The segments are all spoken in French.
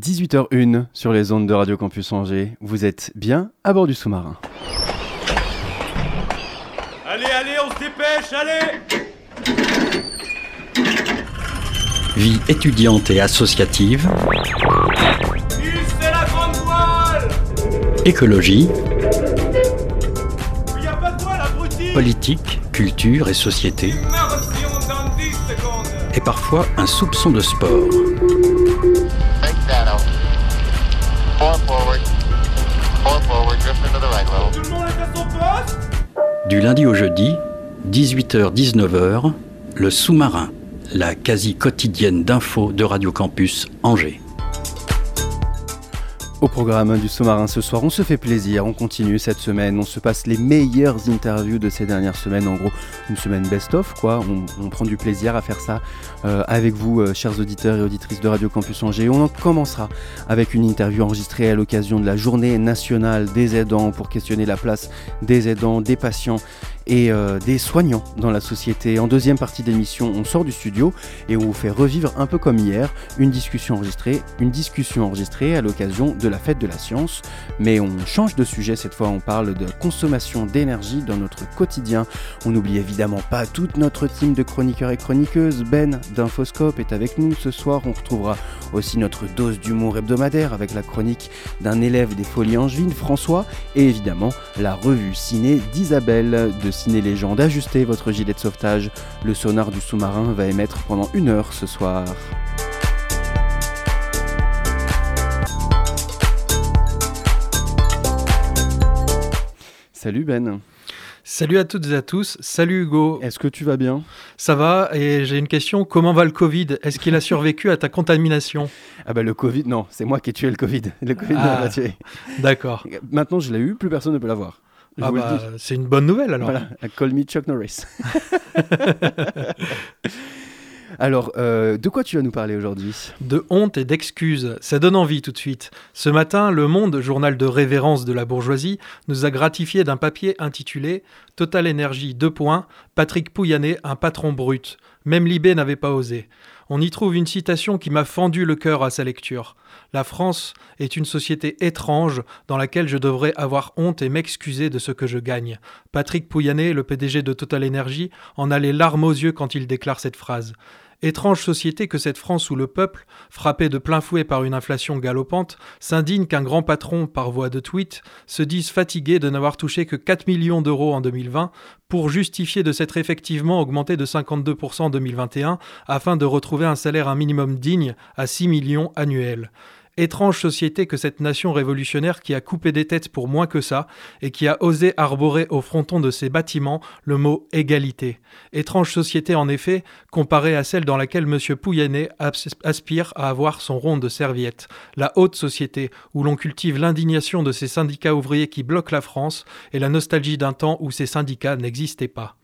18h01 sur les ondes de Radio Campus Angers. Vous êtes bien à bord du sous-marin. Allez, allez, on se dépêche, allez. Vie étudiante et associative, Hissez la grande voile. Écologie, Il y a pas de voile, abruti. Politique, culture et société, Immersion dans 10 secondes et parfois un soupçon de sport. Du lundi au jeudi, 18h-19h, le sous-marin, la quasi quotidienne d'infos de Radio Campus Angers. Au programme du sous-marin ce soir, on se fait plaisir, on continue cette semaine, on se passe les meilleures interviews de ces dernières semaines, en gros une semaine best-of quoi, on, prend du plaisir à faire ça euh, avec vous euh, chers auditeurs et auditrices de Radio Campus Angers. On en commencera avec une interview enregistrée à l'occasion de la journée nationale des aidants pour questionner la place des aidants, des patients et euh, des soignants dans la société. En deuxième partie d'émission, on sort du studio et on vous fait revivre un peu comme hier une discussion enregistrée, une discussion enregistrée à l'occasion de la fête de la science. Mais on change de sujet cette fois, on parle de consommation d'énergie dans notre quotidien. On n'oublie évidemment pas toute notre team de chroniqueurs et chroniqueuses. Ben d'Infoscope est avec nous ce soir. On retrouvera aussi notre dose d'humour hebdomadaire avec la chronique d'un élève des Folies Angevines, François, et évidemment la revue ciné d'Isabelle de Ciné Légende. Ajustez votre gilet de sauvetage, le sonar du sous-marin va émettre pendant une heure ce soir. Salut Ben, Salut à toutes et à tous, salut Hugo, est-ce que tu vas bien? Ça va Et j'ai une question, comment va le Covid? Est-ce qu'il a survécu à ta contamination? Ah bah le Covid, non, c'est moi qui ai tué le Covid. Le Covid Ah. m'a tué. D'accord. Maintenant je l'ai eu, plus personne ne peut l'avoir. Ah bah, c'est une bonne nouvelle alors. Voilà, call me Chuck Norris. Alors, euh, de quoi tu vas nous parler aujourd'hui? De honte et d'excuses, ça donne envie tout de suite. Ce matin, Le Monde, journal de révérence de la bourgeoisie, nous a gratifié d'un papier intitulé Total Énergie 2 points, Patrick Pouyanné, un patron brut. Même Libé n'avait pas osé. On y trouve une citation qui m'a fendu le cœur à sa lecture. La France est une société étrange dans laquelle je devrais avoir honte et m'excuser de ce que je gagne. Patrick Pouyanné, le PDG de Total Energy, en a les larmes aux yeux quand il déclare cette phrase. Étrange société que cette France où le peuple, frappé de plein fouet par une inflation galopante, s'indigne qu'un grand patron, par voie de tweet, se dise fatigué de n'avoir touché que 4 millions d'euros en 2020 pour justifier de s'être effectivement augmenté de 52% en 2021 afin de retrouver un salaire un minimum digne à 6 millions annuels. Étrange société que cette nation révolutionnaire qui a coupé des têtes pour moins que ça et qui a osé arborer au fronton de ses bâtiments le mot égalité. Étrange société en effet, comparée à celle dans laquelle M. Pouyanné as- aspire à avoir son rond de serviette. La haute société, où l'on cultive l'indignation de ces syndicats ouvriers qui bloquent la France et la nostalgie d'un temps où ces syndicats n'existaient pas.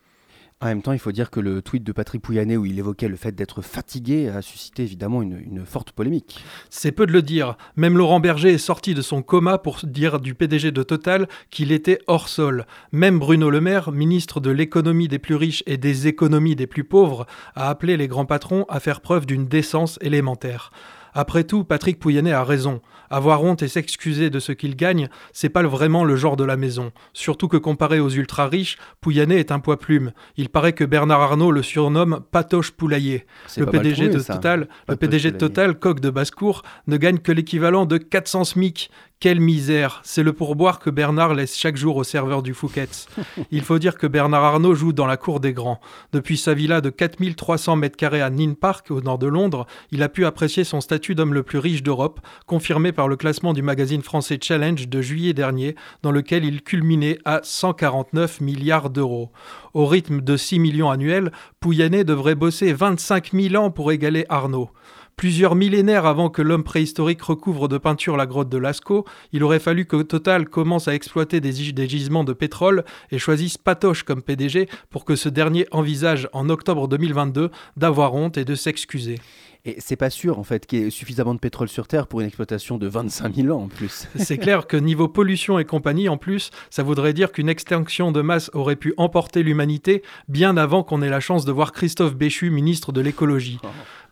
En même temps, il faut dire que le tweet de Patrick Pouyanné où il évoquait le fait d'être fatigué a suscité évidemment une, une forte polémique. C'est peu de le dire. Même Laurent Berger est sorti de son coma pour dire du PDG de Total qu'il était hors sol. Même Bruno Le Maire, ministre de l'économie des plus riches et des économies des plus pauvres, a appelé les grands patrons à faire preuve d'une décence élémentaire. Après tout, Patrick Pouyanné a raison. Avoir honte et s'excuser de ce qu'il gagne, c'est pas vraiment le genre de la maison. Surtout que comparé aux ultra riches, Pouyanné est un poids plume. Il paraît que Bernard Arnault le surnomme Patoche Poulailler. Le PDG trouvé, de. Total, le PDG de Total, coq de basse-cour, ne gagne que l'équivalent de 400 SMIC. Quelle misère C'est le pourboire que Bernard laisse chaque jour au serveur du Fouquet's. Il faut dire que Bernard Arnault joue dans la cour des grands. Depuis sa villa de 4300 mètres carrés à Nine Park, au nord de Londres, il a pu apprécier son statut d'homme le plus riche d'Europe, confirmé par le classement du magazine français Challenge de juillet dernier, dans lequel il culminait à 149 milliards d'euros. Au rythme de 6 millions annuels, Pouyanné devrait bosser 25 000 ans pour égaler Arnaud. Plusieurs millénaires avant que l'homme préhistorique recouvre de peinture la grotte de Lascaux, il aurait fallu que Total commence à exploiter des, gi- des gisements de pétrole et choisisse Patoche comme PDG pour que ce dernier envisage en octobre 2022 d'avoir honte et de s'excuser. Et c'est pas sûr en fait qu'il y ait suffisamment de pétrole sur Terre pour une exploitation de 25 000 ans en plus. C'est clair que niveau pollution et compagnie, en plus, ça voudrait dire qu'une extinction de masse aurait pu emporter l'humanité bien avant qu'on ait la chance de voir Christophe Béchu, ministre de l'écologie.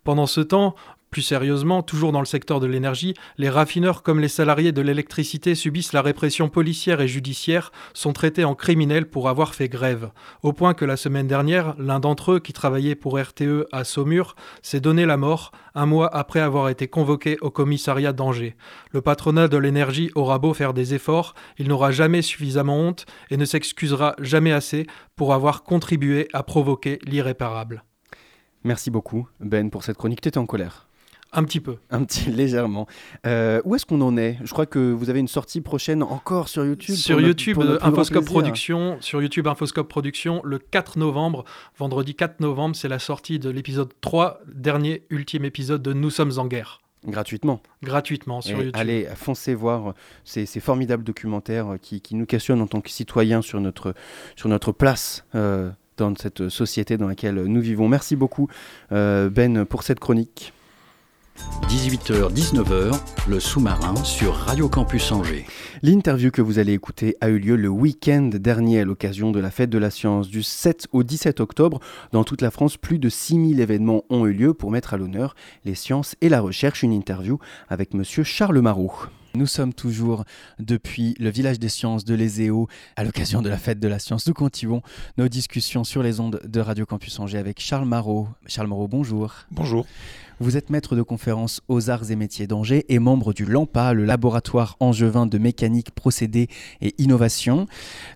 Pendant ce temps, Plus sérieusement, toujours dans le secteur de l'énergie, les raffineurs comme les salariés de l'électricité subissent la répression policière et judiciaire, sont traités en criminels pour avoir fait grève. Au point que la semaine dernière, l'un d'entre eux, qui travaillait pour RTE à Saumur, s'est donné la mort, un mois après avoir été convoqué au commissariat d'Angers. Le patronat de l'énergie aura beau faire des efforts, il n'aura jamais suffisamment honte et ne s'excusera jamais assez pour avoir contribué à provoquer l'irréparable. Merci beaucoup, Ben, pour cette chronique. Tu étais en colère Un petit peu. Un petit, légèrement. Euh, où est-ce qu'on en est? Je crois que vous avez une sortie prochaine encore sur YouTube. Sur pour notre- YouTube, pour notre euh, Infoscope. Production, sur YouTube Infoscope Production, le 4 novembre, vendredi 4 novembre, c'est la sortie de l'épisode 3, dernier, ultime épisode de Nous sommes en guerre, Gratuitement. gratuitement sur Et YouTube. Allez, foncez voir ces, ces formidables documentaires qui, qui nous questionnent en tant que citoyens sur notre, sur notre place euh, dans cette société dans laquelle nous vivons. Merci beaucoup, euh, Ben, pour cette chronique. 18h-19h, le sous-marin sur Radio Campus Angers. L'interview que vous allez écouter a eu lieu le week-end dernier à l'occasion de la fête de la science du 7 au 17 octobre. Dans toute la France, plus de 6000 événements ont eu lieu pour mettre à l'honneur les sciences et la recherche. Une interview avec monsieur Charles Marot. Nous sommes toujours depuis le village des sciences de l'Ézéo à l'occasion de la fête de la science. Nous continuons nos discussions sur les ondes de Radio Campus Angers avec Charles Marot. Charles Marot, bonjour. Bonjour. Vous êtes maître de conférences aux arts et métiers d'Angers et membre du LAMPA, le laboratoire angevin de mécanique, procédés et innovation.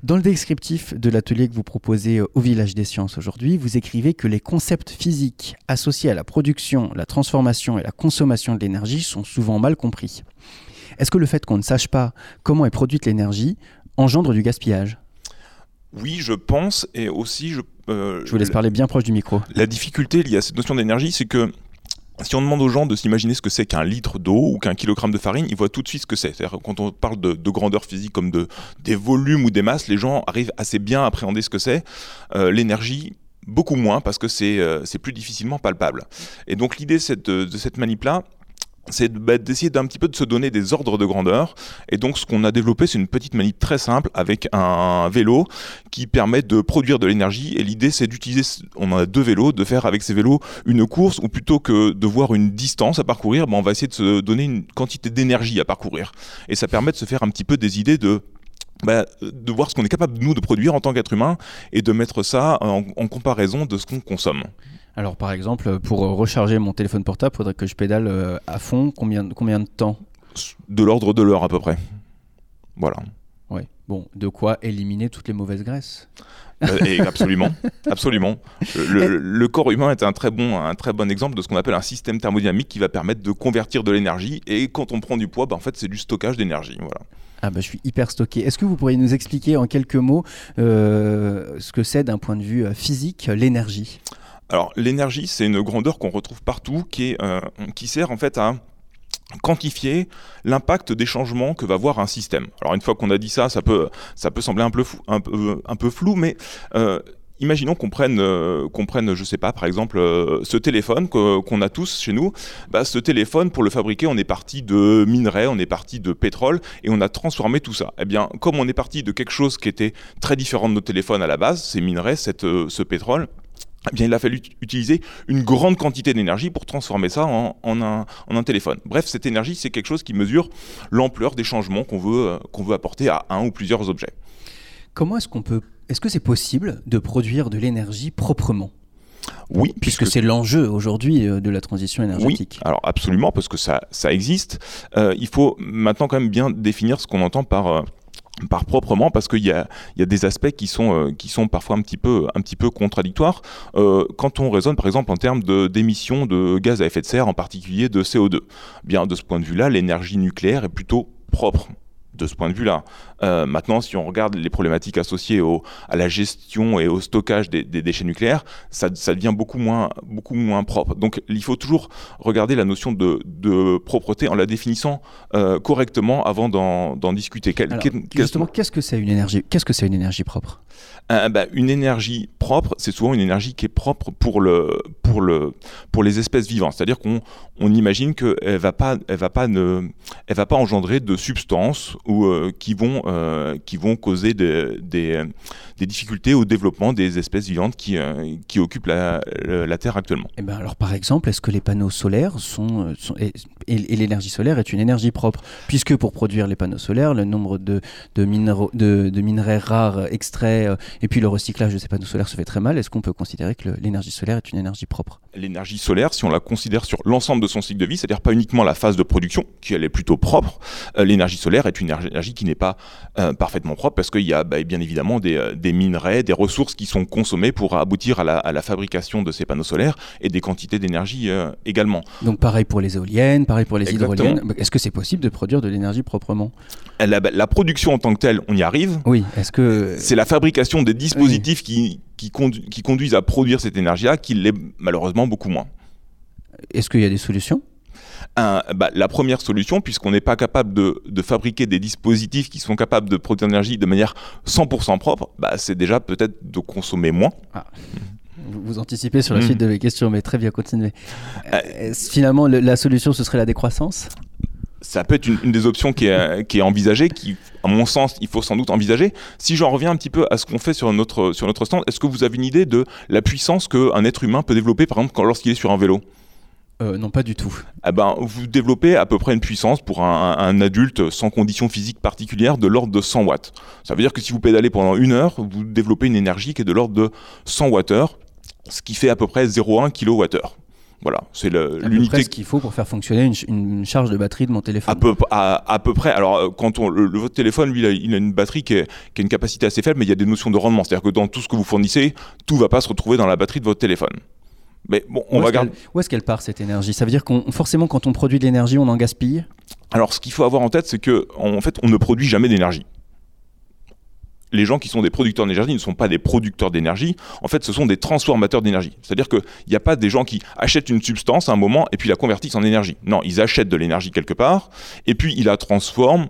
Dans le descriptif de l'atelier que vous proposez au Village des Sciences aujourd'hui, vous écrivez que les concepts physiques associés à la production, la transformation et la consommation de l'énergie sont souvent mal compris. Est-ce que le fait qu'on ne sache pas comment est produite l'énergie engendre du gaspillage? Oui, je pense, et aussi, je, euh, Je vous laisse parler bien proche du micro. la difficulté liée à cette notion d'énergie, c'est que si on demande aux gens de s'imaginer ce que c'est qu'un litre d'eau ou qu'un kilogramme de farine, ils voient tout de suite ce que c'est. Quand on parle de, de grandeur physique comme de, des volumes ou des masses, les gens arrivent assez bien à appréhender ce que c'est. Euh, L'énergie, beaucoup moins parce que c'est euh, c'est plus difficilement palpable. Et donc l'idée de, de cette manip-là, c'est bah, d'essayer d'un petit peu de se donner des ordres de grandeur. Et donc, ce qu'on a développé, c'est une petite manip très simple avec un vélo qui permet de produire de l'énergie. Et l'idée, c'est d'utiliser, on a deux vélos, de faire avec ces vélos une course ou plutôt que de voir une distance à parcourir, bah, on va essayer de se donner une quantité d'énergie à parcourir. Et ça permet de se faire un petit peu des idées de bah, de voir ce qu'on est capable nous de produire en tant qu'être humain et de mettre ça en comparaison de ce qu'on consomme. Alors par exemple, pour recharger mon téléphone portable, faudrait que je pédale euh, à fond. Combien, combien de temps? De l'ordre de l'heure à peu près. Voilà. Oui. Bon, de quoi éliminer toutes les mauvaises graisses? Euh, et absolument, absolument. Le, corps humain est un très bon, un très bon exemple de ce qu'on appelle un système thermodynamique qui va permettre de convertir de l'énergie. Et quand on prend du poids, bah, en fait, c'est du stockage d'énergie. Voilà. Ah bah je suis hyper stocké. Est-ce que vous pourriez nous expliquer en quelques mots euh, ce que c'est d'un point de vue euh, physique l'énergie? Alors, l'énergie, c'est une grandeur qu'on retrouve partout, euh, qui sert en fait à quantifier l'impact des changements que va avoir un système. Alors une fois qu'on a dit ça, ça peut, sembler un peu, flou, mais euh, imaginons qu'on prenne, euh, qu'on prenne, je sais pas, par exemple, ce téléphone qu'on a tous chez nous. Bah, ce téléphone, pour le fabriquer, on est parti de minerais, on est parti de pétrole, et on a transformé tout ça. Eh bien, comme on est parti de quelque chose qui était très différent de nos téléphones à la base, ces minerais, cette, ce pétrole, eh bien, il a fallu ut- utiliser une grande quantité d'énergie pour transformer ça en, en un, en un téléphone. Bref, cette énergie, c'est quelque chose qui mesure l'ampleur des changements qu'on veut, euh, qu'on veut apporter à un ou plusieurs objets. Comment est-ce qu'on peut Est-ce que c'est possible de produire de l'énergie proprement? Oui, Puisque c'est l'enjeu aujourd'hui euh, de la transition Oui, énergétique. alors absolument, parce que ça, ça existe. Euh, il faut maintenant quand même bien définir ce qu'on entend par, par proprement, parce qu'il y a, des aspects qui sont, euh, qui sont parfois un petit peu, contradictoires. Euh, quand on raisonne par exemple en termes de- d'émissions de gaz à effet de serre, en particulier de CO2, bien de ce point de vue-là, l'énergie nucléaire est plutôt propre. De ce point de vue-là. Euh, maintenant, si on regarde les problématiques associées au, à la gestion et au stockage des, des déchets nucléaires, ça, ça devient beaucoup moins, beaucoup moins propre. Donc, il faut toujours regarder la notion de, de propreté en la définissant euh, correctement avant d'en discuter. Quel- Alors, justement, qu'est-ce que c'est une énergie Qu'est-ce que c'est une énergie propre? Euh, bah, une énergie propre, c'est souvent une énergie qui est propre pour, le, pour, le, pour les espèces vivantes. C'est-à-dire qu'on on imagine qu'elle ne va, pas- elle va, pas ne- elle va pas engendrer de substances ou qui, vont, euh, qui vont causer des, des, des difficultés au développement des espèces vivantes qui, euh, qui occupent la, la Terre actuellement. Eh ben alors par exemple, est-ce que les panneaux solaires sont, euh, sont- et, et- et l'énergie solaire est une énergie propre? Puisque pour produire les panneaux solaires, le nombre de, de, minéraux- de, de minerais rares extraits euh, et puis le recyclage de ces panneaux solaires se fait très mal, est-ce qu'on peut considérer que l'énergie solaire est une énergie propre? L'énergie solaire, si on la considère sur l'ensemble de son cycle de vie, c'est-à-dire pas uniquement la phase de production, qui elle est plutôt propre, euh, l'énergie solaire est une énergie qui n'est pas euh, parfaitement propre parce qu'il y a bah, bien évidemment des, euh, des minerais, des ressources qui sont consommées pour aboutir à la, à la fabrication de ces panneaux solaires et des quantités d'énergie euh, également. Donc pareil pour les éoliennes, pareil pour les Exactement. hydroliennes. Est-ce que c'est possible de produire de l'énergie proprement? La, la production en tant que telle, on y arrive. Oui, est-ce que... C'est la fabrication des dispositifs qui, qui, condu- qui conduisent à produire cette énergie-là qui l'est malheureusement beaucoup moins. Est-ce qu'il y a des solutions? Un- bah, la première solution, puisqu'on n'est pas capable de, de fabriquer des dispositifs qui sont capables de produire de l'énergie de manière 100% propre, bah, c'est déjà peut-être de consommer moins. Vous vous anticipez sur la Mhm. suite de mes questions, mais très bien, continuez. Euh, est-ce- finalement, le- la solution, ce serait la décroissance? Ça peut être une, une des options qui est, qui est envisagée, qui, à mon sens, il faut sans doute envisager. Si j'en reviens un petit peu à ce qu'on fait sur notre, sur notre stand, est-ce que vous avez une idée de la puissance qu'un être humain peut développer, par exemple, lorsqu'il est sur un vélo? Euh, Non, pas du tout. eh ben, vous développez à peu près une puissance pour un, un adulte sans condition physique particulière de l'ordre de 100 watts. Ça veut dire que si vous pédalez pendant une heure, vous développez une énergie qui est de l'ordre de 100 Wh, ce qui fait à peu près 0,1 kWh. Voilà, c'est l'unité ce qu'il faut pour faire fonctionner une, ch- une charge de batterie de mon téléphone. à peu, à, à peu près. Alors, euh, quand on, le, le- votre téléphone, lui, il a, il a une batterie qui, est- qui a une capacité assez faible, mais il y a des notions de rendement. C'est-à-dire que dans tout ce que vous fournissez, tout va pas se retrouver dans la batterie de votre téléphone. Mais bon, on Où va est-ce garder. qu'elle- Où est-ce qu'elle part cette énergie? Ça veut dire qu'on forcément quand on produit de l'énergie, on en gaspille? Alors, ce qu'il faut avoir en tête, c'est que en fait, on ne produit jamais d'énergie. Les gens qui sont des producteurs d'énergie ne sont pas des producteurs d'énergie. En fait, ce sont des transformateurs d'énergie. C'est-à-dire qu'il n'y a pas des gens qui achètent une substance à un moment et puis la convertissent en énergie. Non, ils achètent de l'énergie quelque part et puis ils la transforment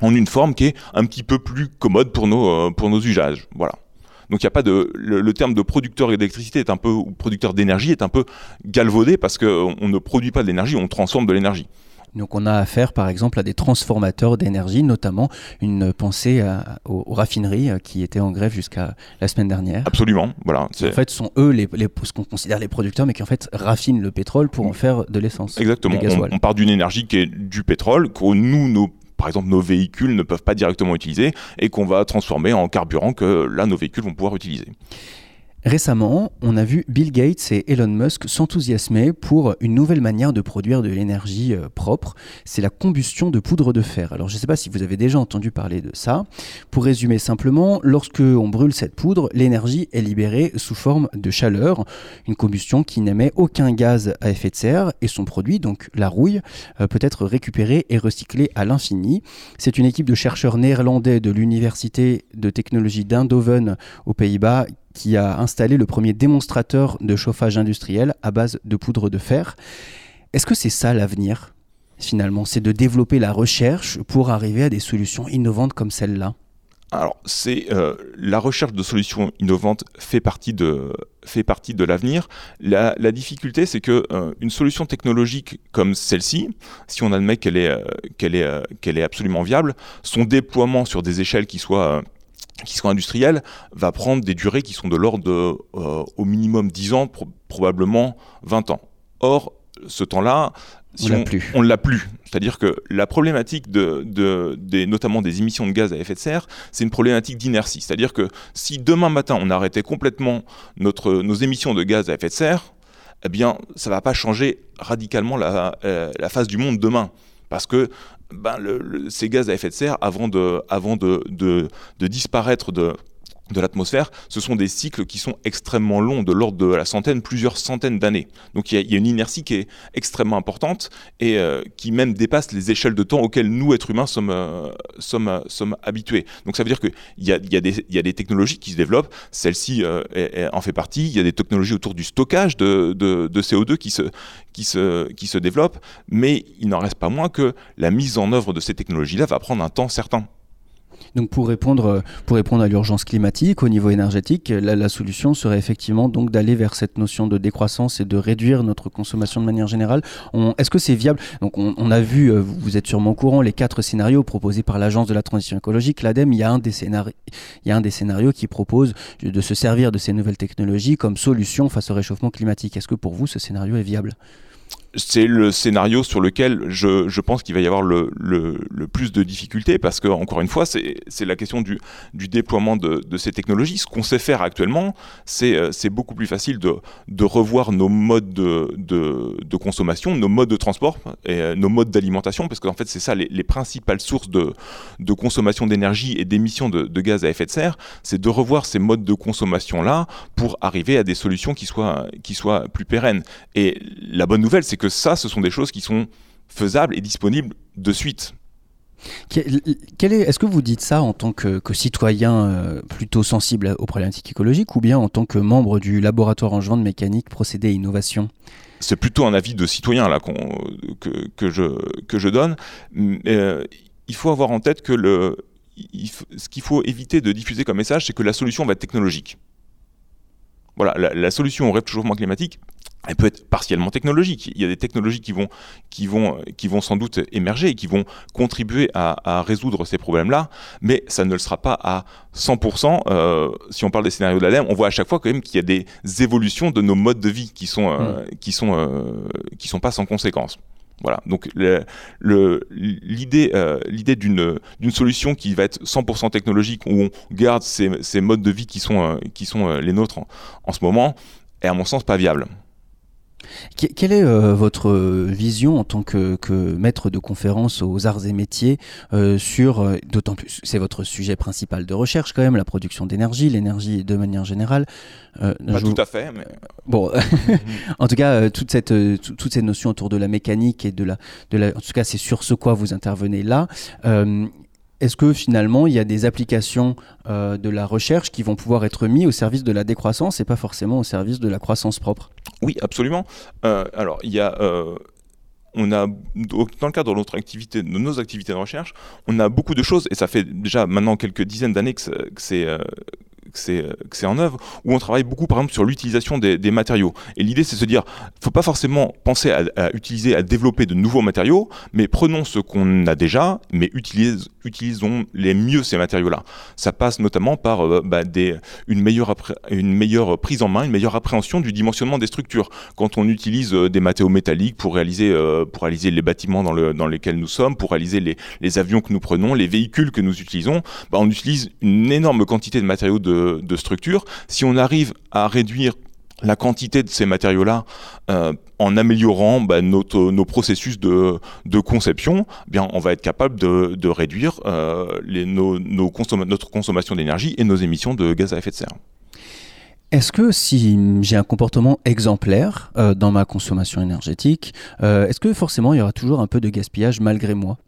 en une forme qui est un petit peu plus commode pour nos, euh, pour nos usages. Voilà. Donc il y a pas de le, le terme de producteur d'électricité est un peu ou producteur d'énergie est un peu galvaudé parce qu'on on ne produit pas de l'énergie, on transforme de l'énergie. Donc on a affaire par exemple à des transformateurs d'énergie, notamment une pensée à- aux, aux raffineries euh, qui étaient en grève jusqu'à la semaine dernière. Absolument, voilà. En fait, sont eux les, les- ce qu'on considère les producteurs, mais qui en fait raffinent le pétrole pour en faire de l'essence. Exactement. on part d'une énergie qui est du pétrole, que nous, nos, par exemple, nos véhicules ne peuvent pas directement utiliser et qu'on va transformer en carburant que là, nos véhicules vont pouvoir utiliser. Récemment, on a vu Bill Gates et Elon Musk s'enthousiasmer pour une nouvelle manière de produire de l'énergie euh, propre. C'est la combustion de poudre de fer. Alors, je ne sais pas si vous avez déjà entendu parler de ça. Pour résumer simplement, lorsque on brûle cette poudre, l'énergie est libérée sous forme de chaleur, une combustion qui n'émet aucun gaz à effet de serre et son produit, donc la rouille, euh, peut être récupéré et recyclé à l'infini. C'est une équipe de chercheurs néerlandais de l'université de technologie d'Eindhoven aux Pays-Bas qui a installé le premier démonstrateur de chauffage industriel à base de poudre de fer. Est-ce que c'est ça l'avenir finalement? C'est de développer la recherche pour arriver à des solutions innovantes comme celle-là? Alors, c'est euh, la recherche de solutions innovantes fait partie de fait partie de l'avenir. La, difficulté, c'est que euh, une solution technologique comme celle-ci, si on admet qu'elle est euh, qu'elle est qu'elle est absolument viable, son déploiement sur des échelles qui soient qui soient industrielles va prendre des durées qui sont de l'ordre de euh, au minimum 10 ans, pro- probablement 20 ans. Or, ce temps-là, On on l'a plus. C'est-à-dire que la problématique de, de- des, notamment des émissions de gaz à effet de serre, c'est une problématique d'inertie. C'est-à-dire que si demain matin on arrêtait complètement notre, nos émissions de gaz à effet de serre, eh bien, ça va pas changer radicalement la, euh, la face du monde demain. Parce que ben, le- ces gaz à effet de serre, avant de, avant de, de disparaître de, de l'atmosphère, ce sont des cycles qui sont extrêmement longs, de l'ordre de la centaine, plusieurs centaines d'années. Donc il y, a- une inertie qui est extrêmement importante et euh, qui même dépasse les échelles de temps auxquelles nous, êtres humains, sommes, euh, sommes, euh, sommes habitués. Donc ça veut dire qu'il y y, y a des technologies qui se développent, celle-ci en fait partie, il y a des technologies autour du stockage de, de- de CO2 qui se, qui, se, qui se développent, mais il n'en reste pas moins que la mise en œuvre de ces technologies-là va prendre un temps certain. Donc pour répondre, euh, pour répondre à l'urgence climatique au niveau énergétique, la, la solution serait effectivement donc d'aller vers cette notion de décroissance et de réduire notre consommation de manière générale. Est-ce que c'est viable? Donc on, a vu, euh, vous êtes sûrement au courant, les quatre scénarios proposés par l'Agence de la transition écologique, l'ADEME. Il y a un des il y a un des scénarios qui propose de se servir de ces nouvelles technologies comme solution face au réchauffement climatique. Est-ce que pour vous ce scénario est viable? C'est le scénario sur lequel je, je pense qu'il va y avoir le, le, plus de difficultés parce que, encore une fois, c'est la question du, du déploiement de, de ces technologies. Ce qu'on sait faire actuellement, c'est euh, beaucoup plus facile de, de revoir nos modes de, de, consommation, nos modes de transport et euh, nos modes d'alimentation parce qu'en fait, c'est ça les, les principales sources de, de consommation d'énergie et d'émissions de, de gaz à effet de serre. C'est de revoir ces modes de consommation-là pour arriver à des solutions qui soient, qui soient plus pérennes. Et la bonne nouvelle, c'est que ça, ce sont des choses qui sont faisables et disponibles de suite. Quel quel est, est-ce que vous dites ça en tant que, que citoyen euh, plutôt sensible aux problématiques écologiques ou bien en tant que membre du laboratoire angevin de mécanique, procédés et innovation? C'est plutôt un avis de citoyen là que, que, je, que je donne. Euh, il faut avoir en tête que le, il ce qu'il faut éviter de diffuser comme message, c'est que la solution va être technologique. Voilà, la, la solution au réchauffement climatique, elle peut être partiellement technologique. Il y a des technologies qui vont, qui vont, qui vont sans doute émerger et qui vont contribuer à, à résoudre ces problèmes-là, mais ça ne le sera pas à 100%. Euh, si on parle des scénarios de l'ADEME, on voit à chaque fois quand même qu'il y a des évolutions de nos modes de vie qui sont, euh, qui sont, euh, qui sont pas sans conséquences. Voilà. Donc l'idée, euh, d'une d'une solution qui va être 100% technologique où on garde ces, modes de vie qui sont, euh, euh, les nôtres en ce moment est à mon sens pas viable. Que- Quelle est euh, votre vision en tant que, que maître de conférence aux arts et métiers euh, sur, euh, d'autant plus, c'est votre sujet principal de recherche quand même, la production d'énergie, l'énergie de manière générale. Euh, Pas tout vous- à fait, mais Bon, en tout cas, toute cette, tout- toutes ces notions autour de la mécanique et de la, de la, en tout cas, c'est sur ce quoi vous intervenez là. Est-ce que finalement, il y a des applications euh, de la recherche qui vont pouvoir être mises au service de la décroissance et pas forcément au service de la croissance propre? Oui, absolument. Euh, alors, il y a, euh, on a, dans le cadre de notre activité, de nos activités de recherche, on a beaucoup de choses, et ça fait déjà maintenant quelques dizaines d'années que c'est, euh, que c'est, en œuvre, où on travaille beaucoup, par exemple, sur l'utilisation des, matériaux. Et l'idée, c'est de se dire, faut pas forcément penser à, utiliser, à développer de nouveaux matériaux, mais prenons ce qu'on a déjà, mais utilisons les mieux ces matériaux-là. Ça passe notamment par euh, bah, une, meilleure une meilleure prise en main, une meilleure appréhension du dimensionnement des structures. Quand on utilise euh, des matériaux métalliques pour réaliser, pour réaliser les bâtiments dans, le, dans lesquels nous sommes, pour réaliser les, les avions que nous prenons, les véhicules que nous utilisons, bah, on utilise une énorme quantité de matériaux de, de structure. Si on arrive à réduire la quantité de ces matériaux-là euh, en améliorant bah, nos processus de, conception, eh bien, on va être capable de, réduire euh, nos, nos notre consommation d'énergie et nos émissions de gaz à effet de serre. Est-ce que si j'ai un comportement exemplaire euh, dans ma consommation énergétique, est-ce que forcément il y aura toujours un peu de gaspillage malgré moi?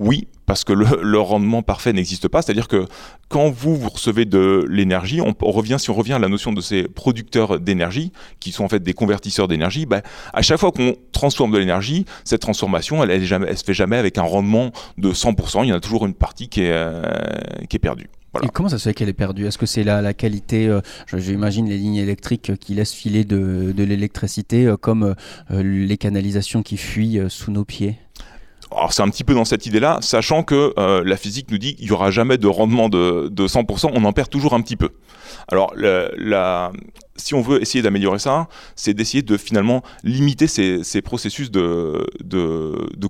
Oui, parce que le, rendement parfait n'existe pas. C'est-à-dire que quand vous, vous recevez de l'énergie, on, revient, si on revient à la notion de ces producteurs d'énergie, qui sont en fait des convertisseurs d'énergie, ben, à chaque fois qu'on transforme de l'énergie, cette transformation, elle, elle se fait jamais avec un rendement de 100%. Il y en a toujours une partie qui est, euh, perdue. Et comment ça se fait qu'elle est perdue? Est-ce que c'est la, la qualité euh, J'imagine les lignes électriques qui laissent filer de, l'électricité, euh, comme euh, les canalisations qui fuient euh, sous nos pieds? Alors c'est un petit peu dans cette idée-là, sachant que euh, la physique nous dit qu'il n'y aura jamais de rendement de, de 100%, on en perd toujours un petit peu. Alors si on veut essayer d'améliorer ça, c'est d'essayer de finalement limiter ces, ces processus de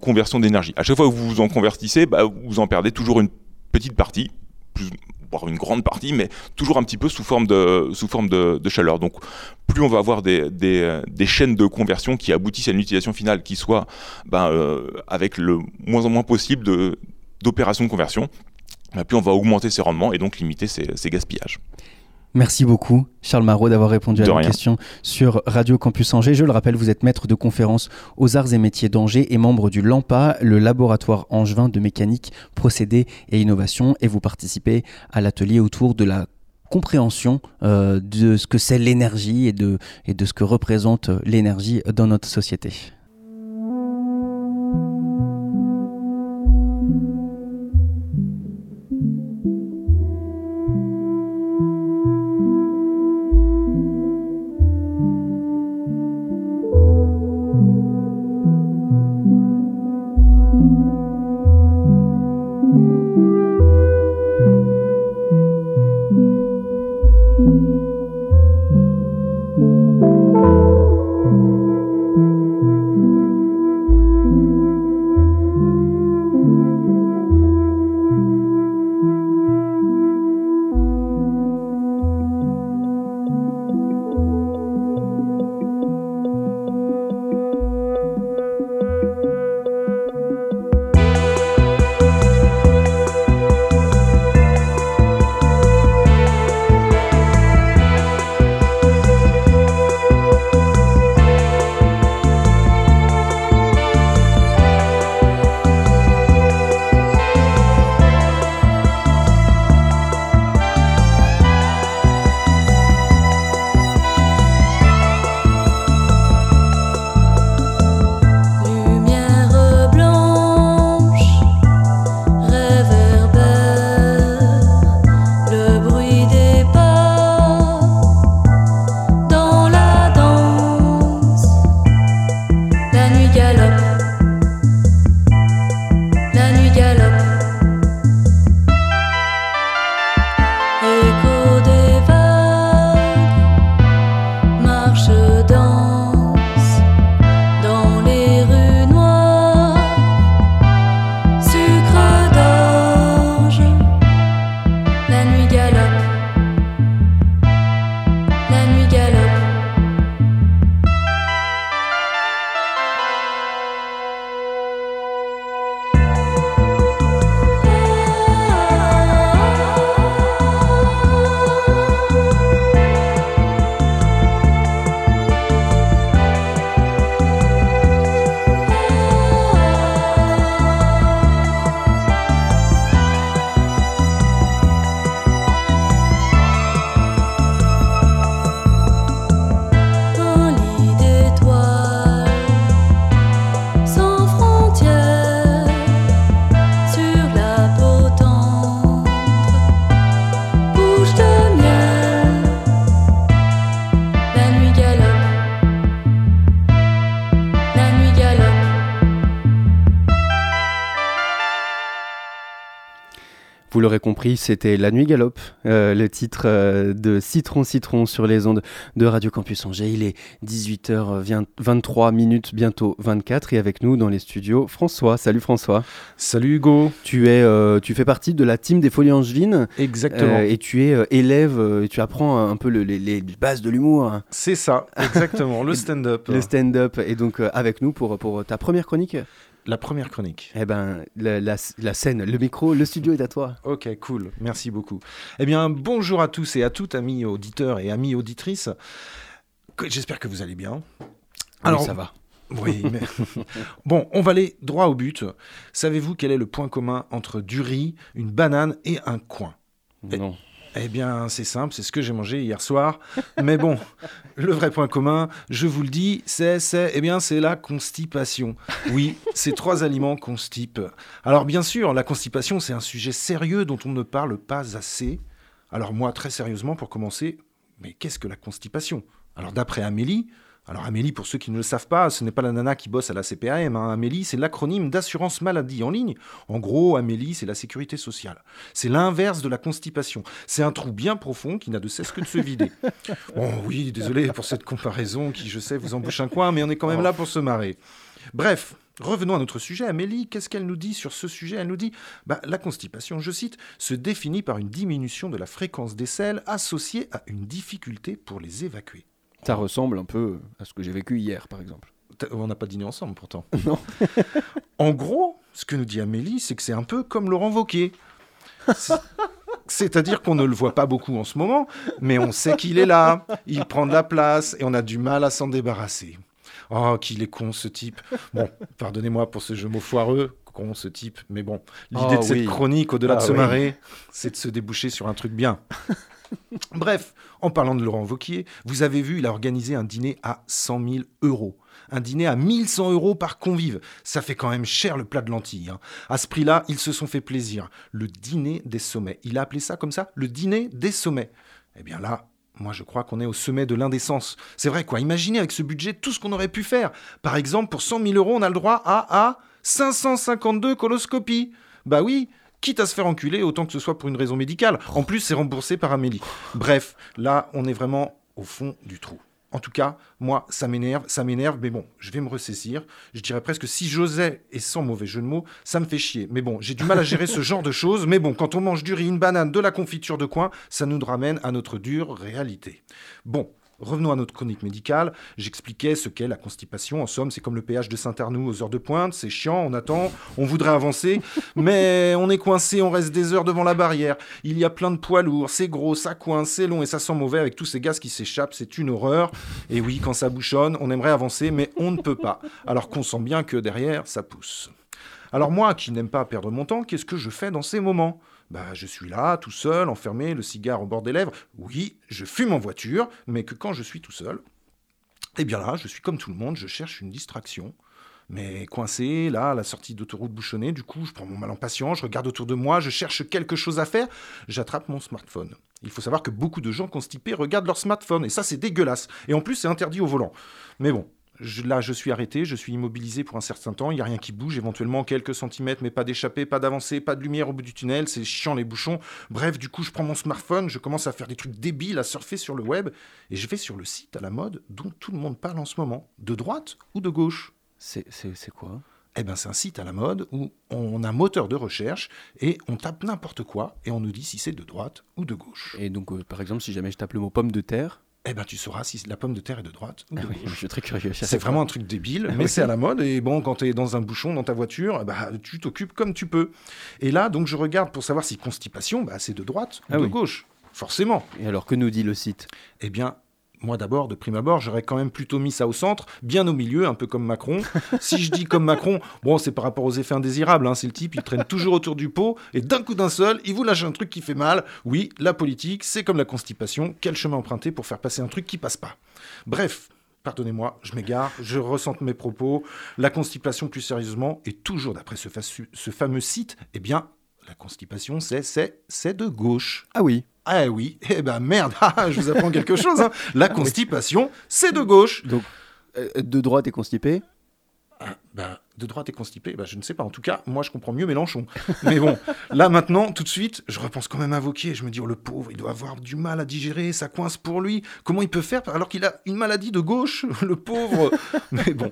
conversion d'énergie. À chaque fois que vous vous en convertissez, bah, vous en perdez toujours une petite partie, plus, voire une grande partie, mais toujours un petit peu sous forme de, chaleur. Donc plus on va avoir euh, des chaînes de conversion qui aboutissent à une utilisation finale qui soit ben, euh, avec le moins en moins possible d'opérations de, conversion, ben, plus on va augmenter ses rendements et donc limiter ses, ses gaspillages. Merci beaucoup, Charles Marot, d'avoir répondu à nos questions sur Radio Campus Angers. Je le rappelle, vous êtes maître de conférence aux arts et métiers d'Angers et membre du LAMPA, le laboratoire angevin de mécanique, procédés et innovation, et vous participez à l'atelier autour de la compréhension euh, de ce que c'est l'énergie et de, et de ce que représente l'énergie dans notre société. L'aurez compris, c'était La Nuit Galope, euh, le titre euh, de Citron Citron sur les ondes de Radio Campus Angers. Il est 18h23 minutes, bientôt 24, et avec nous dans les studios, François. Salut François. Salut Hugo. Tu, es, euh, tu fais partie de la team des Folies Angevines. Exactement. et tu es élève, et tu apprends un peu le- les, les bases de l'humour, hein, C'est ça, exactement, le stand-up. le stand-up. Et donc avec nous pour, pour ta première chronique, La première chronique. eh ben, la, la- la scène, le micro, le studio est à toi. Ok, cool, merci beaucoup. Eh bien, bonjour à tous et à toutes, amis auditeurs et amis auditrices. Que- J'espère que vous allez bien. Alors, ça va. Oui, mais... bon, on va aller droit au but. Savez-vous quel est le point commun entre du riz, une banane et un coin? Et- Non. Eh bien, c'est simple, c'est ce que j'ai mangé hier soir. Mais bon, le vrai point commun, je vous le dis, c'est, c'est, eh bien, c'est la constipation. Oui, ces trois aliments constipent. Alors, bien sûr, la constipation, c'est un sujet sérieux dont on ne parle pas assez. Alors, moi, très sérieusement, pour commencer, mais qu'est-ce que la constipation? Alors, d'après Amélie, alors Amélie, pour ceux qui ne le savent pas, ce n'est pas la nana qui bosse à la CPAM. hein. Amélie, c'est l'acronyme d'assurance maladie en ligne. En gros, Amélie, c'est la sécurité sociale. C'est l'inverse de la constipation. C'est un trou bien profond qui n'a de cesse que de se vider. Bon, oui, désolé pour cette comparaison qui, je sais, vous embouche un coin, mais on est quand même là pour se marrer. Bref, revenons à notre sujet. Amélie, qu'est-ce qu'elle nous dit sur ce sujet? Elle nous dit bah, La constipation, je cite, se définit par une diminution de la fréquence des selles associée à une difficulté pour les évacuer. Ça ressemble un peu à ce que j'ai vécu hier, par exemple. On n'a pas dîné ensemble pourtant. Non. en gros, ce que nous dit Amélie, c'est que c'est un peu comme Laurent Wauquiez. C'est- C'est-à-dire qu'on ne le voit pas beaucoup en ce moment, mais on sait qu'il est là, il prend de la place et on a du mal à s'en débarrasser. Oh, qu'il est con ce type. Bon, pardonnez-moi pour ce jeu mot foireux, con ce type, mais bon, l'idée Oh, de cette oui. chronique, au-delà de Ah, se oui. marrer, c'est de se déboucher sur un truc bien. Bref, en parlant de Laurent Wauquiez, vous avez vu, il a organisé un dîner à 100 000 euros. Un dîner à 1100 euros par convive. Ça fait quand même cher le plat de lentilles. hein. À ce prix-là, ils se sont fait plaisir. Le dîner des sommets. Il a appelé ça comme ça Le dîner des sommets. Eh bien là, moi je crois qu'on est au sommet de l'indécence. C'est vrai quoi, imaginez avec ce budget tout ce qu'on aurait pu faire. Par exemple, pour 100 000 euros, on a le droit à, à 552 coloscopies. Bah oui, quitte à se faire enculer, autant que ce soit pour une raison médicale. En plus, c'est remboursé par Amélie. Bref, là, on est vraiment au fond du trou. En tout cas, moi, ça m'énerve, ça m'énerve, mais bon, je vais me ressaisir. Je dirais presque si j'osais, et sans mauvais jeu de mots, ça me fait chier. Mais bon, j'ai du mal à gérer ce genre de choses. Mais bon, quand on mange du riz, une banane, de la confiture de coin, ça nous ramène à notre dure réalité. Bon. Revenons à notre chronique médicale. J'expliquais ce qu'est la constipation. En somme, c'est comme le péage de Saint-Arnoux aux heures de pointe. C'est chiant, on attend, on voudrait avancer, mais on est coincé, on reste des heures devant la barrière. Il y a plein de poids lourds, c'est gros, ça coince, c'est long et ça sent mauvais avec tous ces gaz qui s'échappent. C'est une horreur. Et oui, quand ça bouchonne, on aimerait avancer, mais on ne peut pas. Alors qu'on sent bien que derrière, ça pousse. Alors moi, qui n'aime pas perdre mon temps, qu'est-ce que je fais dans ces moments? Bah, je suis là, tout seul, enfermé, le cigare au bord des lèvres. Oui, je fume en voiture, mais que quand je suis tout seul, eh bien là, je suis comme tout le monde, je cherche une distraction. Mais coincé, là, à la sortie d'autoroute bouchonnée, du coup, je prends mon mal en patience, je regarde autour de moi, je cherche quelque chose à faire, j'attrape mon smartphone. Il faut savoir que beaucoup de gens constipés regardent leur smartphone, et ça, c'est dégueulasse. Et en plus, c'est interdit au volant. Mais bon, je- là, je suis arrêté, je suis immobilisé pour un certain temps, il n'y a rien qui bouge, éventuellement quelques centimètres, mais pas d'échappée, pas d'avancée, pas de lumière au bout du tunnel, c'est chiant les bouchons. Bref, du coup, je prends mon smartphone, je commence à faire des trucs débiles, à surfer sur le web, et je vais sur le site à la mode dont tout le monde parle en ce moment, de droite ou de gauche. C'est quoi? Eh ben, c'est un site à la mode où on a un moteur de recherche et on tape n'importe quoi et on nous dit si c'est de droite ou de gauche. Et donc, euh, par exemple, si jamais je tape le mot pomme de terre, Eh ben, tu sauras si la pomme de terre est de droite ou de Ah oui, je suis très curieux. C'est vraiment un truc débile, mais c'est à la mode. Et bon, quand tu es dans un bouchon dans ta voiture, bah, tu t'occupes comme tu peux. Et là, donc, je regarde pour savoir si constipation, bah, c'est de droite ou Ah de oui. gauche. Forcément. Et alors, que nous dit le site? Eh bien, moi d'abord, de prime abord, j'aurais quand même plutôt mis ça au centre, bien au milieu, un peu comme Macron. si je dis comme Macron, bon, c'est par rapport aux effets indésirables. hein, c'est le type, il traîne toujours autour du pot, et d'un coup d'un seul, il vous lâche un truc qui fait mal. Oui, la politique, c'est comme la constipation. Quel chemin emprunter pour faire passer un truc qui passe pas Bref. Pardonnez-moi, je m'égare, je ressente mes propos. La constipation, plus sérieusement, et toujours d'après ce, fameux site, eh bien, la constipation, c'est, c'est, c'est de gauche. Ah oui. Ah oui, eh ben merde, ah, je vous apprends quelque chose. hein. La constipation, c'est de gauche. Donc, euh, de droite et constipé Ah, ben, de droite et constipé, ben, je ne sais pas. En tout cas, moi, je comprends mieux Mélenchon. Mais bon, là, maintenant, tout de suite, je repense quand même à Vauquier. Je me dis, oh, le pauvre, il doit avoir du mal à digérer, ça coince pour lui. Comment il peut faire alors qu'il a une maladie de gauche, le pauvre? Mais bon,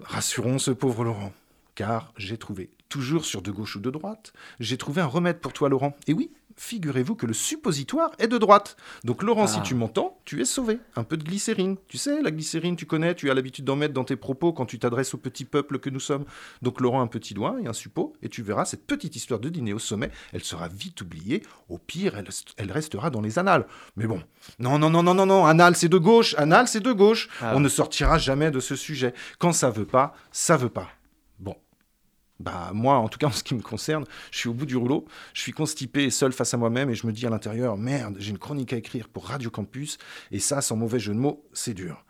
rassurons ce pauvre Laurent. Car j'ai trouvé, toujours sur de gauche ou de droite, j'ai trouvé un remède pour toi, Laurent. Et oui, figurez-vous que le suppositoire est de droite. Donc Laurent, si Ah. tu m'entends, tu es sauvé. Un peu de glycérine. Tu sais, la glycérine, tu connais, tu as l'habitude d'en mettre dans tes propos quand tu t'adresses au petit peuple que nous sommes. Donc Laurent, un petit doigt et un suppôt, et tu verras, cette petite histoire de dîner au sommet, elle sera vite oubliée. Au pire, elle, elle restera dans les annales. Mais bon, non, non, non, non, non, non, annales, c'est de gauche, annales, c'est de gauche. Ah. On ne sortira jamais de ce sujet. Quand ça veut pas, ça veut pas. Bah moi, en tout cas en ce qui me concerne, je suis au bout du rouleau, je suis constipé seul face à moi-même et je me dis à l'intérieur, merde, j'ai une chronique à écrire pour Radio Campus et ça, sans mauvais jeu de mots, c'est dur.